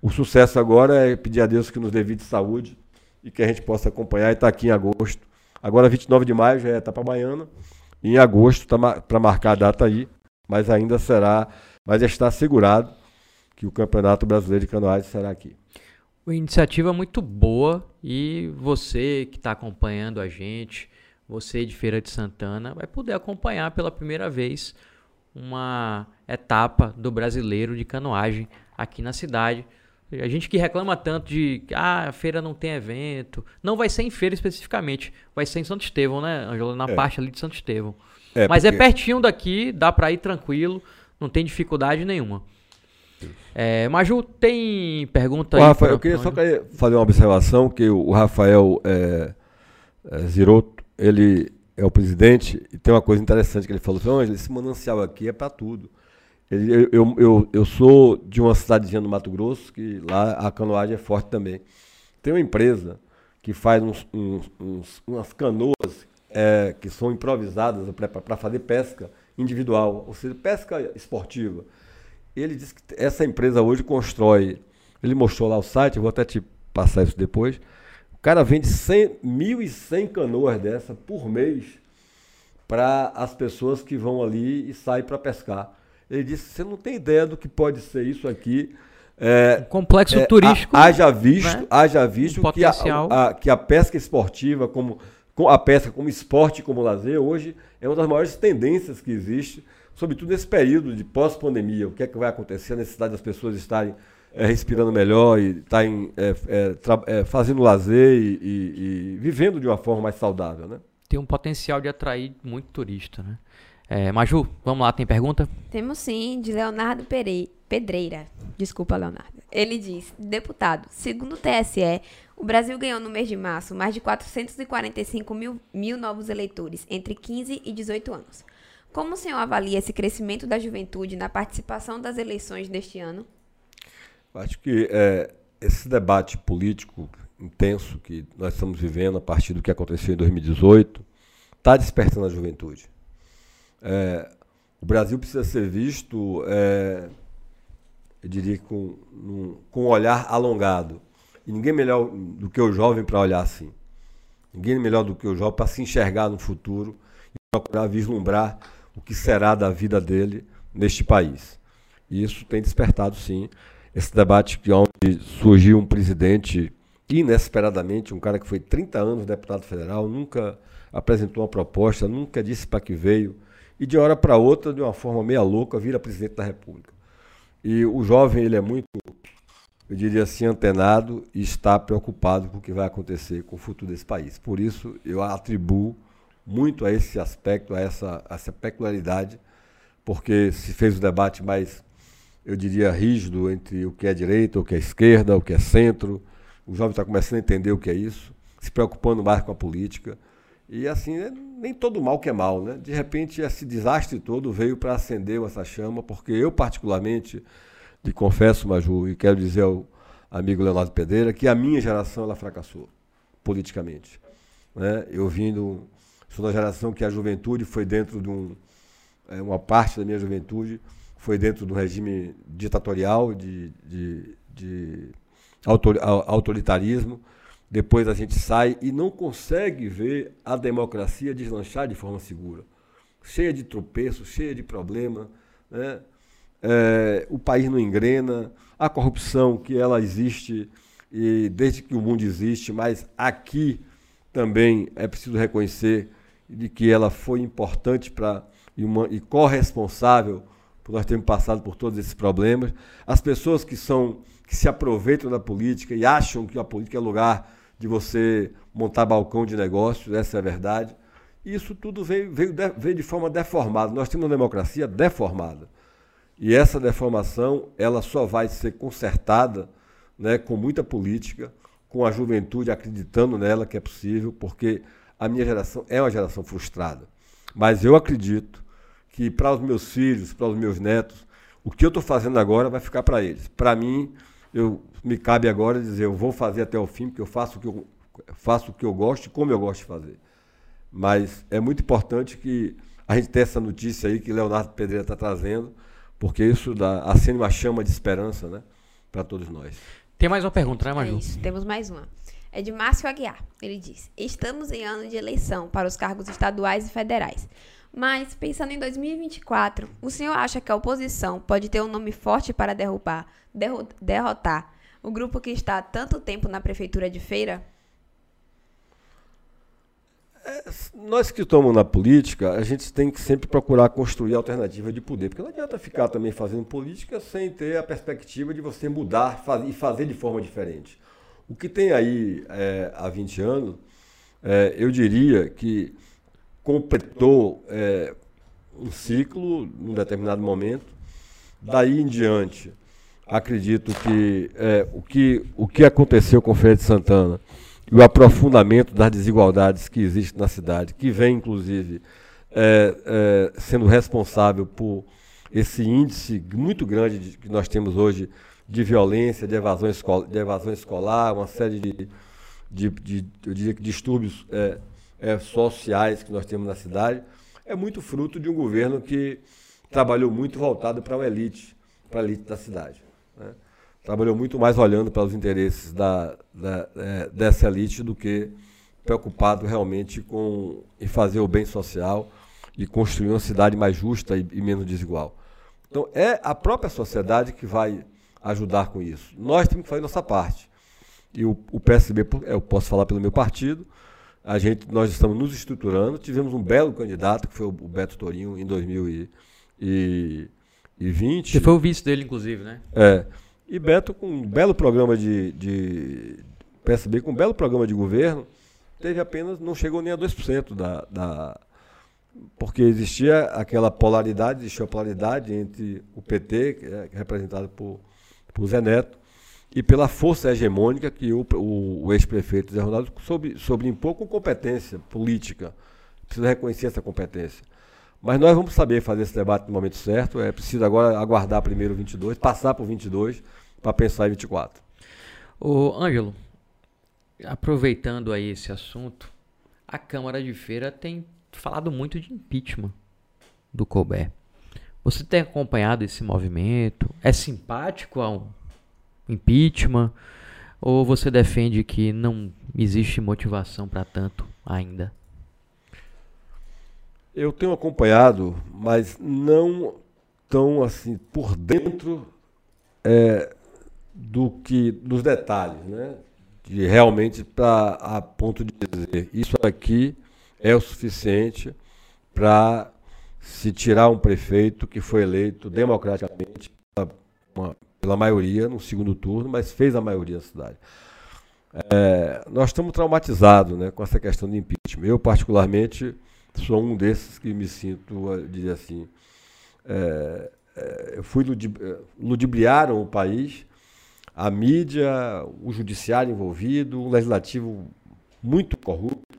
o sucesso agora é pedir a Deus que nos dê vida e saúde e que a gente possa acompanhar e estar aqui em agosto. Agora, 29 de maio já é etapa baiana, em agosto está para marcar a data aí, mas ainda será, mas está assegurado que o Campeonato Brasileiro de Canoagem será aqui. Uma iniciativa muito boa e você que está acompanhando a gente, você de Feira de Santana, vai poder acompanhar pela primeira vez uma etapa do brasileiro de canoagem aqui na cidade. A gente que reclama tanto de que ah, a feira não tem evento, não vai ser em feira especificamente, vai ser em Santo Estevão, né, Angela? Na É. parte ali de Santo Estevão. É, Mas é porque- pertinho daqui, dá pra ir tranquilo, não tem dificuldade nenhuma. É, Maju, tem pergunta Ô, aí? Rafael, eu queria só fazer uma observação que o o Rafael é, é, Zirotto, ele é o presidente e tem uma coisa interessante que ele falou, assim, "Ângelo, esse manancial aqui é para tudo. Eu, eu, eu, eu sou de uma cidadezinha do Mato Grosso, que lá a canoagem é forte também. Tem uma empresa que faz uns, uns- uns- umas canoas é, que são improvisadas para fazer pesca individual, ou seja, pesca esportiva. Ele disse que essa empresa hoje constrói. Ele mostrou lá o site, eu vou até te passar isso depois. O cara vende 100, 1.100 canoas dessa por mês para as pessoas que vão ali e saem para pescar. Ele disse: você não tem ideia do que pode ser isso aqui. É, Complexo é, turístico. ha- haja visto, né? haja visto Um que, a, a- que a pesca esportiva, como com a pesca como esporte como lazer, hoje é uma das maiores tendências que existe, sobretudo nesse período de pós-pandemia. O que é que vai acontecer? A necessidade das pessoas estarem eh, respirando melhor e estarem eh, tra- eh, fazendo lazer e, e- e vivendo de uma forma mais saudável, né? Tem um potencial de atrair muito turista, né? É, Maju, vamos lá, tem pergunta? Temos sim, de Leonardo Perei- Pedreira. Desculpa, Leonardo. Ele diz: Deputado, segundo o TSE, o Brasil ganhou no mês de março mais de 445 mil, mil novos eleitores entre 15 e 18 anos. Como o senhor avalia esse crescimento da juventude na participação das eleições deste ano? Acho que eh, esse debate político intenso que nós estamos vivendo a partir do que aconteceu em 2018 está despertando a juventude. Eh, o Brasil precisa ser visto, eh, eu diria, com, num- com um olhar alongado. E ninguém melhor do que o jovem para olhar assim. Ninguém melhor do que o jovem para se enxergar no futuro e procurar vislumbrar o que será da vida dele neste país. E isso tem despertado, sim, esse debate que onde surgiu um presidente inesperadamente, um cara que foi 30 anos deputado federal, nunca apresentou uma proposta, nunca disse para que veio, e de hora para outra, de uma forma meia louca, vira presidente da República. E o jovem, ele é muito, eu diria assim, antenado e está preocupado com o que vai acontecer com o futuro desse país. Por isso, eu atribuo muito a esse aspecto, a essa, a essa peculiaridade, porque se fez o debate mais, eu diria, rígido entre o que é direita, o que é esquerda, o que é centro. O jovem está começando a entender o que é isso, se preocupando mais com a política. E assim, né, nem todo mal que é mal, né? De repente, esse desastre todo veio para acender essa chama, porque eu, particularmente, lhe confesso, Maju, e quero dizer ao amigo Leonardo Pedreira, que a minha geração ela fracassou politicamente. Né? Eu vim do, sou da geração que a juventude foi dentro de um. É, uma parte da minha juventude foi dentro do regime ditatorial, de, de, de autor, autoritarismo. Depois a gente sai e não consegue ver a democracia deslanchar de forma segura. Cheia de tropeços, cheia de problemas. Né? É, o país não engrena, a corrupção que ela existe e desde que o mundo existe, mas aqui também é preciso reconhecer de que ela foi importante para e, e corresponsável por nós termos passado por todos esses problemas. As pessoas que são que se aproveitam da política e acham que a política é lugar de você montar balcão de negócios, essa é a verdade. Isso tudo veio, veio, de, veio de forma deformada. Nós temos uma democracia deformada. E essa deformação ela só vai ser consertada né, com muita política, com a juventude acreditando nela que é possível, porque a minha geração é uma geração frustrada. Mas eu acredito que para os meus filhos, para os meus netos, o que eu estou fazendo agora vai ficar para eles. Para mim, eu me cabe agora dizer, eu vou fazer até o fim, porque eu faço o que eu, faço o que eu gosto e como eu gosto de fazer. Mas é muito importante que a gente tenha essa notícia aí que Leonardo Pedreira está trazendo, porque isso dá, acende uma chama de esperança né, para todos nós. Tem mais uma pergunta, né, Maju? É isso, temos mais uma. É de Márcio Aguiar. Ele diz: Estamos em ano de eleição para os cargos estaduais e federais. Mas, pensando em 2024, o senhor acha que a oposição pode ter um nome forte para derrubar, derrotar o grupo que está há tanto tempo na prefeitura de Feira? É, nós que estamos na política, a gente tem que sempre procurar construir alternativa de poder, porque não adianta ficar também fazendo política sem ter a perspectiva de você mudar e fazer de forma diferente. O que tem aí é, há 20 anos, é, eu diria que completou é, um ciclo num determinado momento. Daí em diante, acredito que, é, o, que o que aconteceu com Feira de Santana e o aprofundamento das desigualdades que existem na cidade, que vem, inclusive, é, é, sendo responsável por esse índice muito grande de, que nós temos hoje de violência, de evasão, escola, de evasão escolar, uma série de, de, de eu diria que distúrbios é, é, sociais que nós temos na cidade, é muito fruto de um governo que trabalhou muito voltado para a elite, para a elite da cidade. Trabalhou muito mais olhando para os interesses da, da é, dessa elite do que preocupado realmente com em fazer o bem social e construir uma cidade mais justa e, e menos desigual. Então é a própria sociedade que vai ajudar com isso. Nós temos que fazer nossa parte. E o, o PSB, eu posso falar pelo meu partido, a gente, nós estamos nos estruturando. Tivemos um belo candidato, que foi o Beto Torinho, em 2020. Você foi o vice dele, inclusive, né? É. E Beto, com um belo programa de, de PSB, com um belo programa de governo, teve apenas, não chegou nem a 2% da, da. Porque existia aquela polaridade, existia a polaridade entre o PT, que é representado por, por Zé Neto, e pela força hegemônica que o, o, o ex-prefeito Zé Ronaldo soube, soube impor com competência política. Precisa reconhecer essa competência. Mas nós vamos saber fazer esse debate no momento certo. É preciso agora aguardar primeiro o 22, passar o 22 para pensar em 24. Ô, Ângelo, aproveitando aí esse assunto, a Câmara de Feira tem falado muito de impeachment do Colbert. Você tem acompanhado esse movimento? É simpático ao impeachment? Ou você defende que não existe motivação para tanto ainda? Eu tenho acompanhado, mas não tão assim por dentro é, do que dos detalhes, né? De realmente para a ponto de dizer isso aqui é o suficiente para se tirar um prefeito que foi eleito democraticamente uma, pela maioria no segundo turno, mas fez a maioria da cidade. É, nós estamos traumatizados né, com essa questão do impeachment. Eu, particularmente, sou um desses que me sinto, dizer assim, é, é, fui ludib ludibriaram o país, a mídia, o judiciário envolvido, o legislativo muito corrupto,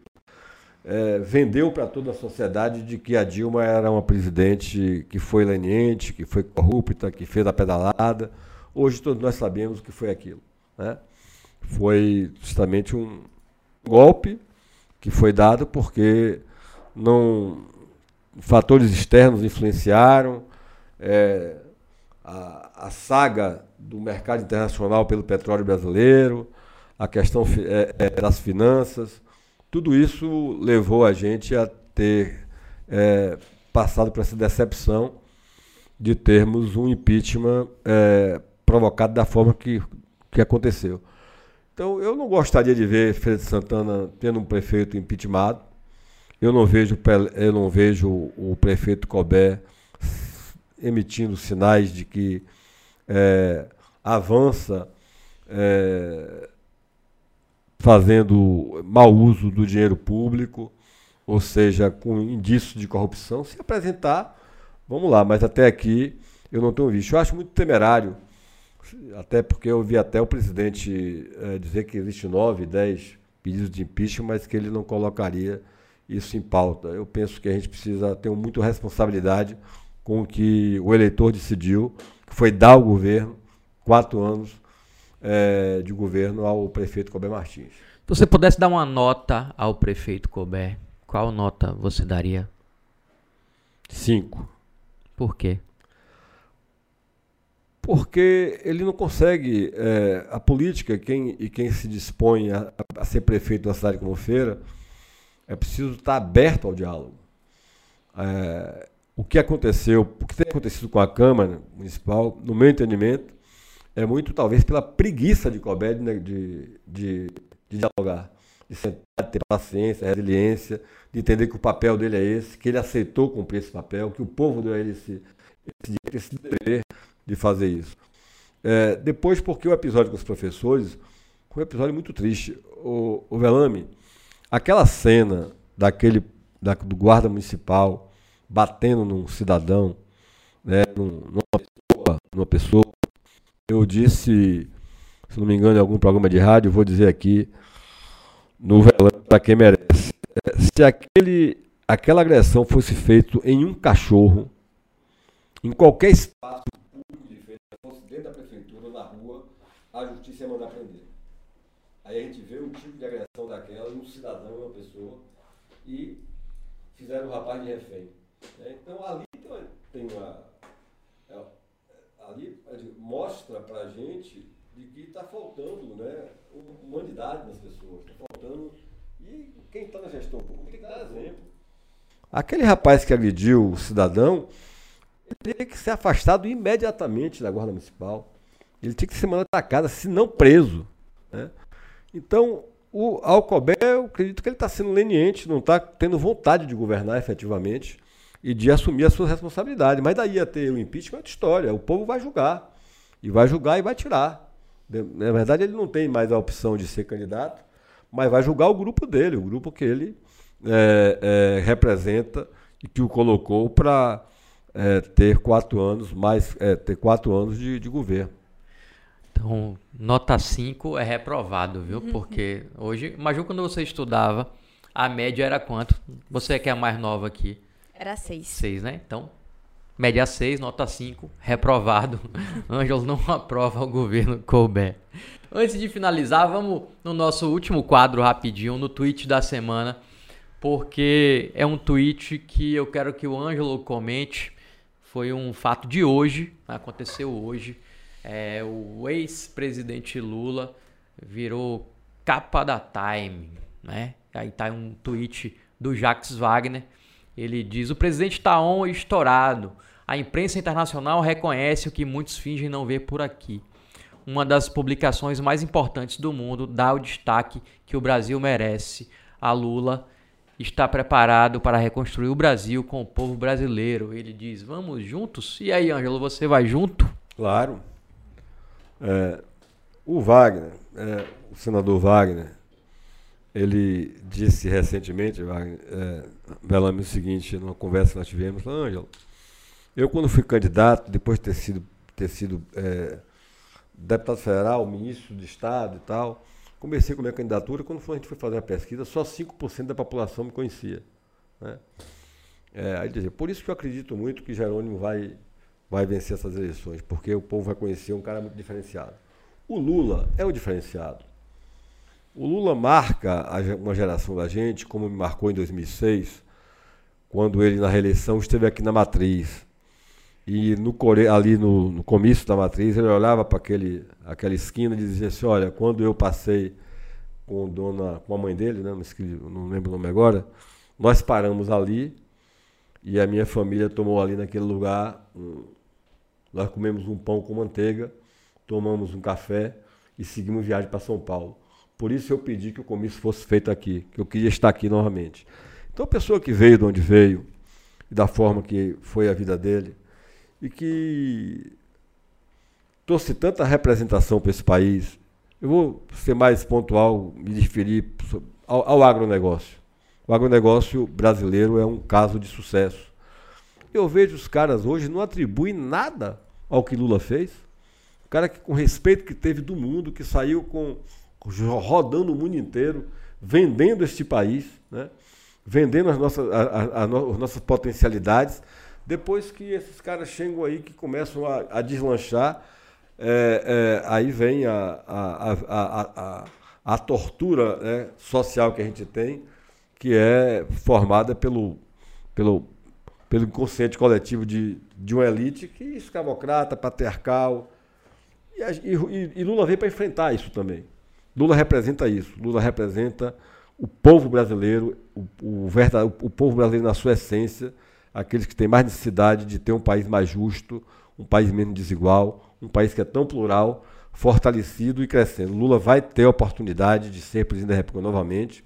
é, vendeu para toda a sociedade de que a Dilma era uma presidente que foi leniente, que foi corrupta, que fez a pedalada. Hoje todos nós sabemos o que foi aquilo. Né? Foi justamente um golpe que foi dado, porque não fatores externos influenciaram, é, a, a, saga do mercado internacional pelo petróleo brasileiro, a questão é, é, das finanças, tudo isso levou a gente a ter é, passado por essa decepção de termos um impeachment é, provocado da forma que, que aconteceu. Então, eu não gostaria de ver Feira Santana tendo um prefeito impeachmentado. Eu não vejo, eu não vejo o prefeito Cobé emitindo sinais de que é, avança é, fazendo mau uso do dinheiro público, ou seja, com indícios de corrupção. Se apresentar, vamos lá, mas até aqui eu não tenho visto. Eu acho muito temerário até porque eu vi até o presidente é, dizer que existe nove, dez pedidos de impeachment, mas que ele não colocaria isso em pauta. Eu penso que a gente precisa ter muita responsabilidade com o que o eleitor decidiu, foi dar ao governo quatro anos é, de governo ao prefeito Colbert Martins. Se você pudesse dar uma nota ao prefeito Colbert, qual nota você daria? Cinco. Por quê? porque ele não consegue, é, a política quem, e quem se dispõe a, a, ser prefeito da cidade como Feira, é preciso estar aberto ao diálogo. É, o que aconteceu, o que tem acontecido com a Câmara Municipal, no meu entendimento, é muito talvez pela preguiça de Cobé de, de, de, de dialogar, de sentar, ter paciência, resiliência, de entender que o papel dele é esse, que ele aceitou cumprir esse papel, que o povo deu a ele esse, esse, esse dever de fazer isso. É, depois, porque o episódio com os professores foi um episódio muito triste. O, o Velame, aquela cena daquele da, do guarda municipal batendo num cidadão, né, num, numa, pessoa, numa pessoa, eu disse, se não me engano, em algum programa de rádio, vou dizer aqui, no Velame, para quem merece. É, se aquele, aquela agressão fosse feita em um cachorro, em qualquer espaço a justiça ia mandar prender. Aí a gente vê um tipo de agressão daquela um cidadão, uma pessoa, e fizeram o rapaz de refém. Né? Então ali tem uma. É, ali mostra pra gente de que está faltando né, humanidade nas pessoas, está faltando. E quem está na gestão pública tem que dar exemplo. Aquele rapaz que agrediu o cidadão, ele teria que ser afastado imediatamente da Guarda Municipal. Ele tinha que ser mandado para casa, se não preso. Né? Então, o Alcobé, eu acredito que ele está sendo leniente, não está tendo vontade de governar efetivamente e de assumir as suas responsabilidades. Mas daí a ter o impeachment é outra história. O povo vai julgar. E vai julgar e vai tirar. Na verdade, ele não tem mais a opção de ser candidato, mas vai julgar o grupo dele, o grupo que ele é, é, representa e que o colocou para é, ter quatro anos mais é, ter quatro anos de, de governo. Então, nota 5 é reprovado, viu? Uhum. Porque hoje, imagina quando você estudava, a média era quanto? Você que é a mais nova aqui. Era 6. 6, né? Então, média 6, nota 5, reprovado. Ângelo não aprova o governo Colbert. Antes de finalizar, vamos no nosso último quadro rapidinho, no tweet da semana, porque é um tweet que eu quero que o Ângelo comente. Foi um fato de hoje, aconteceu hoje. É, o ex-presidente Lula virou capa da Time, né? Aí tá um tweet do Jacques Wagner. Ele diz: "O presidente tá on estourado. A imprensa internacional reconhece o que muitos fingem não ver por aqui. Uma das publicações mais importantes do mundo dá o destaque que o Brasil merece. A Lula está preparado para reconstruir o Brasil com o povo brasileiro." Ele diz: "Vamos juntos?" E aí, Ângelo, você vai junto? Claro. É, o Wagner, é, o senador Wagner, ele disse recentemente, é, o seguinte, numa conversa que nós tivemos, Ângelo, eu quando fui candidato, depois de ter sido, ter sido é, deputado federal, ministro de Estado e tal, comecei com a minha candidatura, quando a gente foi fazer a pesquisa, só 5% da população me conhecia. Né? É, aí dizia, por isso que eu acredito muito que Jerônimo vai vai vencer essas eleições, porque o povo vai conhecer um cara muito diferenciado. O Lula é o diferenciado. O Lula marca uma geração da gente, como me marcou em 2006, quando ele, na reeleição, esteve aqui na Matriz. E no, ali no, no comício da Matriz, ele olhava para aquela esquina e dizia assim, olha, quando eu passei com, dona, com a mãe dele, né, não lembro o nome agora, nós paramos ali e a minha família tomou ali naquele lugar, um- nós comemos um pão com manteiga, tomamos um café e seguimos viagem para São Paulo. Por isso eu pedi que o comício fosse feito aqui, que eu queria estar aqui novamente. Então, a pessoa que veio de onde veio, da forma que foi a vida dele, e que trouxe tanta representação para esse país, eu vou ser mais pontual, me referir ao, ao agronegócio. O agronegócio brasileiro é um caso de sucesso. Eu vejo os caras hoje não atribuem nada ao que Lula fez. O cara que, com respeito que teve do mundo, que saiu com rodando o mundo inteiro, vendendo este país, né? vendendo as nossas, a- a- a as nossas potencialidades. Depois que esses caras chegam aí, que começam a, deslanchar, é, é, aí vem a, a, tortura né, social que a gente tem, que é formada pelo, pelo, pelo inconsciente coletivo de, de uma elite que é escravocrata, patriarcal. E, e- e Lula veio para enfrentar isso também. Lula representa isso. Lula representa o povo brasileiro, o, o, o povo brasileiro na sua essência, aqueles que têm mais necessidade de ter um país mais justo, um país menos desigual, um país que é tão plural, fortalecido e crescendo. Lula vai ter a oportunidade de ser presidente da República novamente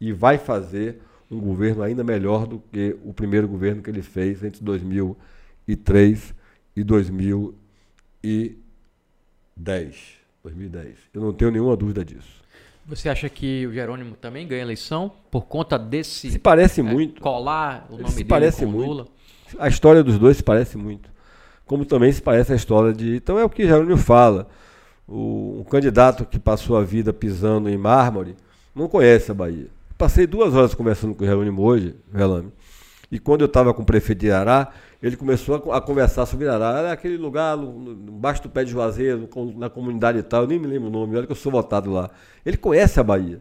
e vai fazer um governo ainda melhor do que o primeiro governo que ele fez entre 2003 e 2010. 2010. Eu não tenho nenhuma dúvida disso. Você acha que o Jerônimo também ganha eleição por conta desse Se parece é, muito. colar o nome se dele parece com muito. Lula? A história dos dois se parece muito. Como também se parece a história de. Então é o que Jerônimo fala. O, um candidato que passou a vida pisando em mármore não conhece a Bahia. Passei duas horas conversando com o Jerônimo hoje, Velame. E quando eu estava com o prefeito de Irará, ele começou a, co- a conversar sobre Irará. Era aquele lugar no- embaixo do pé de Juazeiro, na comunidade e tal. Eu nem me lembro o nome, olha que eu sou votado lá. Ele conhece a Bahia.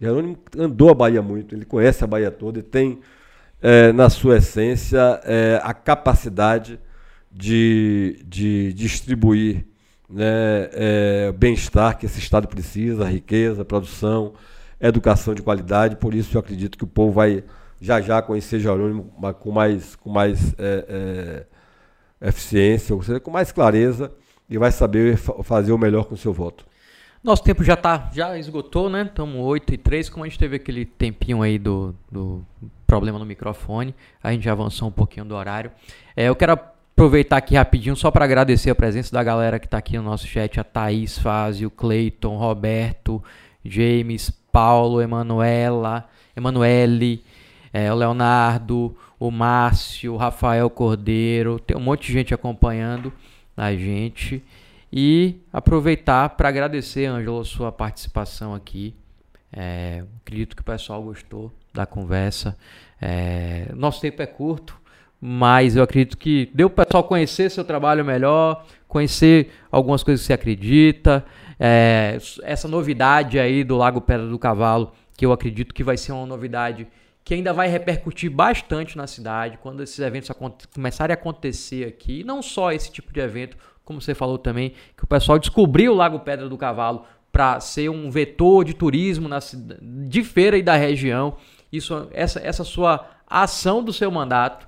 Jerônimo andou a Bahia muito, ele conhece a Bahia toda e tem eh, na sua essência eh, a capacidade de, de distribuir né, eh, bem-estar que esse Estado precisa, riqueza, produção, educação de qualidade. Por isso eu acredito que o povo vai já já conhecer Jerônimo com mais, com mais eh, eh, eficiência, ou seja, com mais clareza e vai saber fa- fazer o melhor com o seu voto. Nosso tempo já tá, já esgotou, né? Estamos 8 e 3, como a gente teve aquele tempinho aí do, do problema no microfone, a gente já avançou um pouquinho do horário. É, eu quero aproveitar aqui rapidinho só para agradecer a presença da galera que está aqui no nosso chat, a Thaís Fázio, Cleiton, Roberto, James, Paulo, Emanuela, Emanuele, é, o Leonardo, o Márcio, o Rafael Cordeiro, tem um monte de gente acompanhando a gente. E aproveitar para agradecer, Ângelo, sua participação aqui. É, acredito que o pessoal gostou da conversa. É, nosso tempo é curto, mas eu acredito que deu para o pessoal conhecer seu trabalho melhor, conhecer algumas coisas que você acredita. é, essa novidade aí do Lago Pedra do Cavalo, que eu acredito que vai ser uma novidade que ainda vai repercutir bastante na cidade quando esses eventos começarem a acontecer aqui. E não só esse tipo de evento, como você falou também, que o pessoal descobriu o Lago Pedra do Cavalo para ser um vetor de turismo na, de feira e da região. Isso, essa, essa sua ação do seu mandato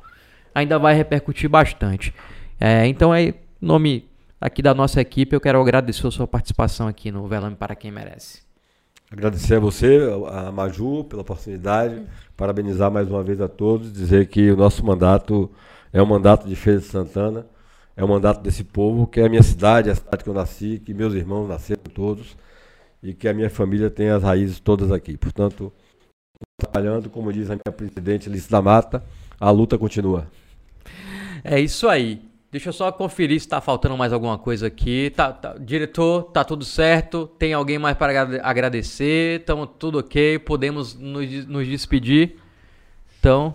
ainda vai repercutir bastante. É, então, é nome aqui da nossa equipe, eu quero agradecer a sua participação aqui no Velame para quem merece. Agradecer a você, a Maju, pela oportunidade, parabenizar mais uma vez a todos, dizer que o nosso mandato é um mandato de Feira de Santana, é um mandato desse povo, que é a minha cidade, a cidade que eu nasci, que meus irmãos nasceram todos e que a minha família tem as raízes todas aqui. Portanto, trabalhando, como diz a minha presidente Alice da Mata, a luta continua. É isso aí. Deixa eu só conferir se tá faltando mais alguma coisa aqui. Tá, tá- diretor, tá tudo certo? Tem alguém mais para agrade- agradecer? Estamos tudo ok? Podemos nos, nos despedir? Então,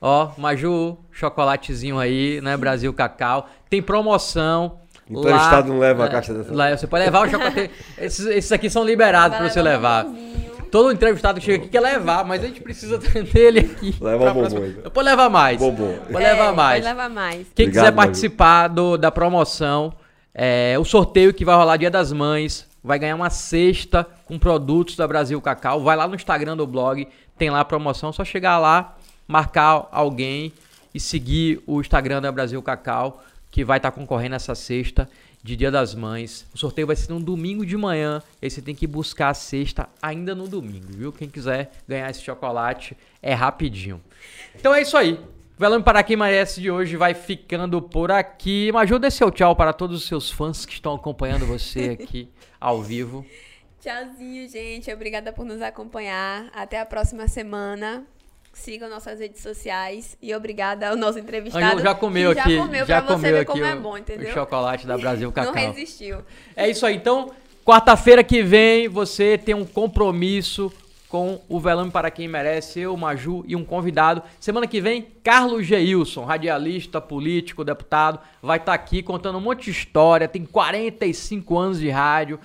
ó, Maju, chocolatezinho aí, né? Brasil Cacau. Tem promoção Entrevistado lá- não leva a é, caixa dessa. Lá, você pode levar o chocolate. esses, esses aqui são liberados para você levar um. Todo entrevistado que chega aqui quer levar, mas a gente precisa dele aqui. Leva um bombom, então. Pode levar mais. Bombom. Pode levar É, mais. Pode levar mais. Quem Obrigado, quiser participar do- da promoção, é, o sorteio que vai rolar Dia das Mães, vai ganhar uma cesta com produtos da Brasil Cacau. Vai lá no Instagram do blog, tem lá a promoção. Só chegar lá, marcar alguém e seguir o Instagram da Brasil Cacau, que vai estar concorrendo a essa cesta de Dia das Mães. O sorteio vai ser no domingo de manhã. E aí você tem que buscar a cesta ainda no domingo, viu? Quem quiser ganhar esse chocolate é rapidinho. Então é isso aí. O Velame para quem merece de hoje vai ficando por aqui. Maju, dê seu tchau para todos os seus fãs que estão acompanhando você aqui ao vivo. Tchauzinho, gente. Obrigada por nos acompanhar. Até a próxima semana. Sigam nossas redes sociais. E obrigada ao nosso entrevistado. Ângelo já comeu que aqui. Já comeu já pra você comeu ver aqui como o, é bom, o entendeu? chocolate da Brasil Não Cacau. resistiu. É isso aí. Então, quarta-feira que vem, você tem um compromisso com o Velame para quem merece, eu, Maju e um convidado. Semana que vem, Carlos Geilson, radialista, político, deputado, vai estar aqui contando um monte de história, tem 45 anos de rádio,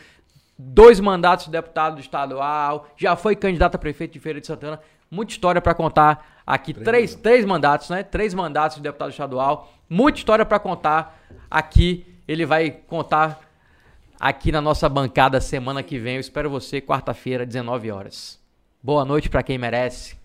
dois mandatos de deputado estadual, já foi candidato a prefeito de Feira de Santana, muita história para contar aqui, três, três mandatos, né? Três mandatos de deputado estadual, muita história para contar aqui. Ele vai contar aqui na nossa bancada semana que vem. Eu espero você quarta-feira, 19 horas. Boa noite para quem merece.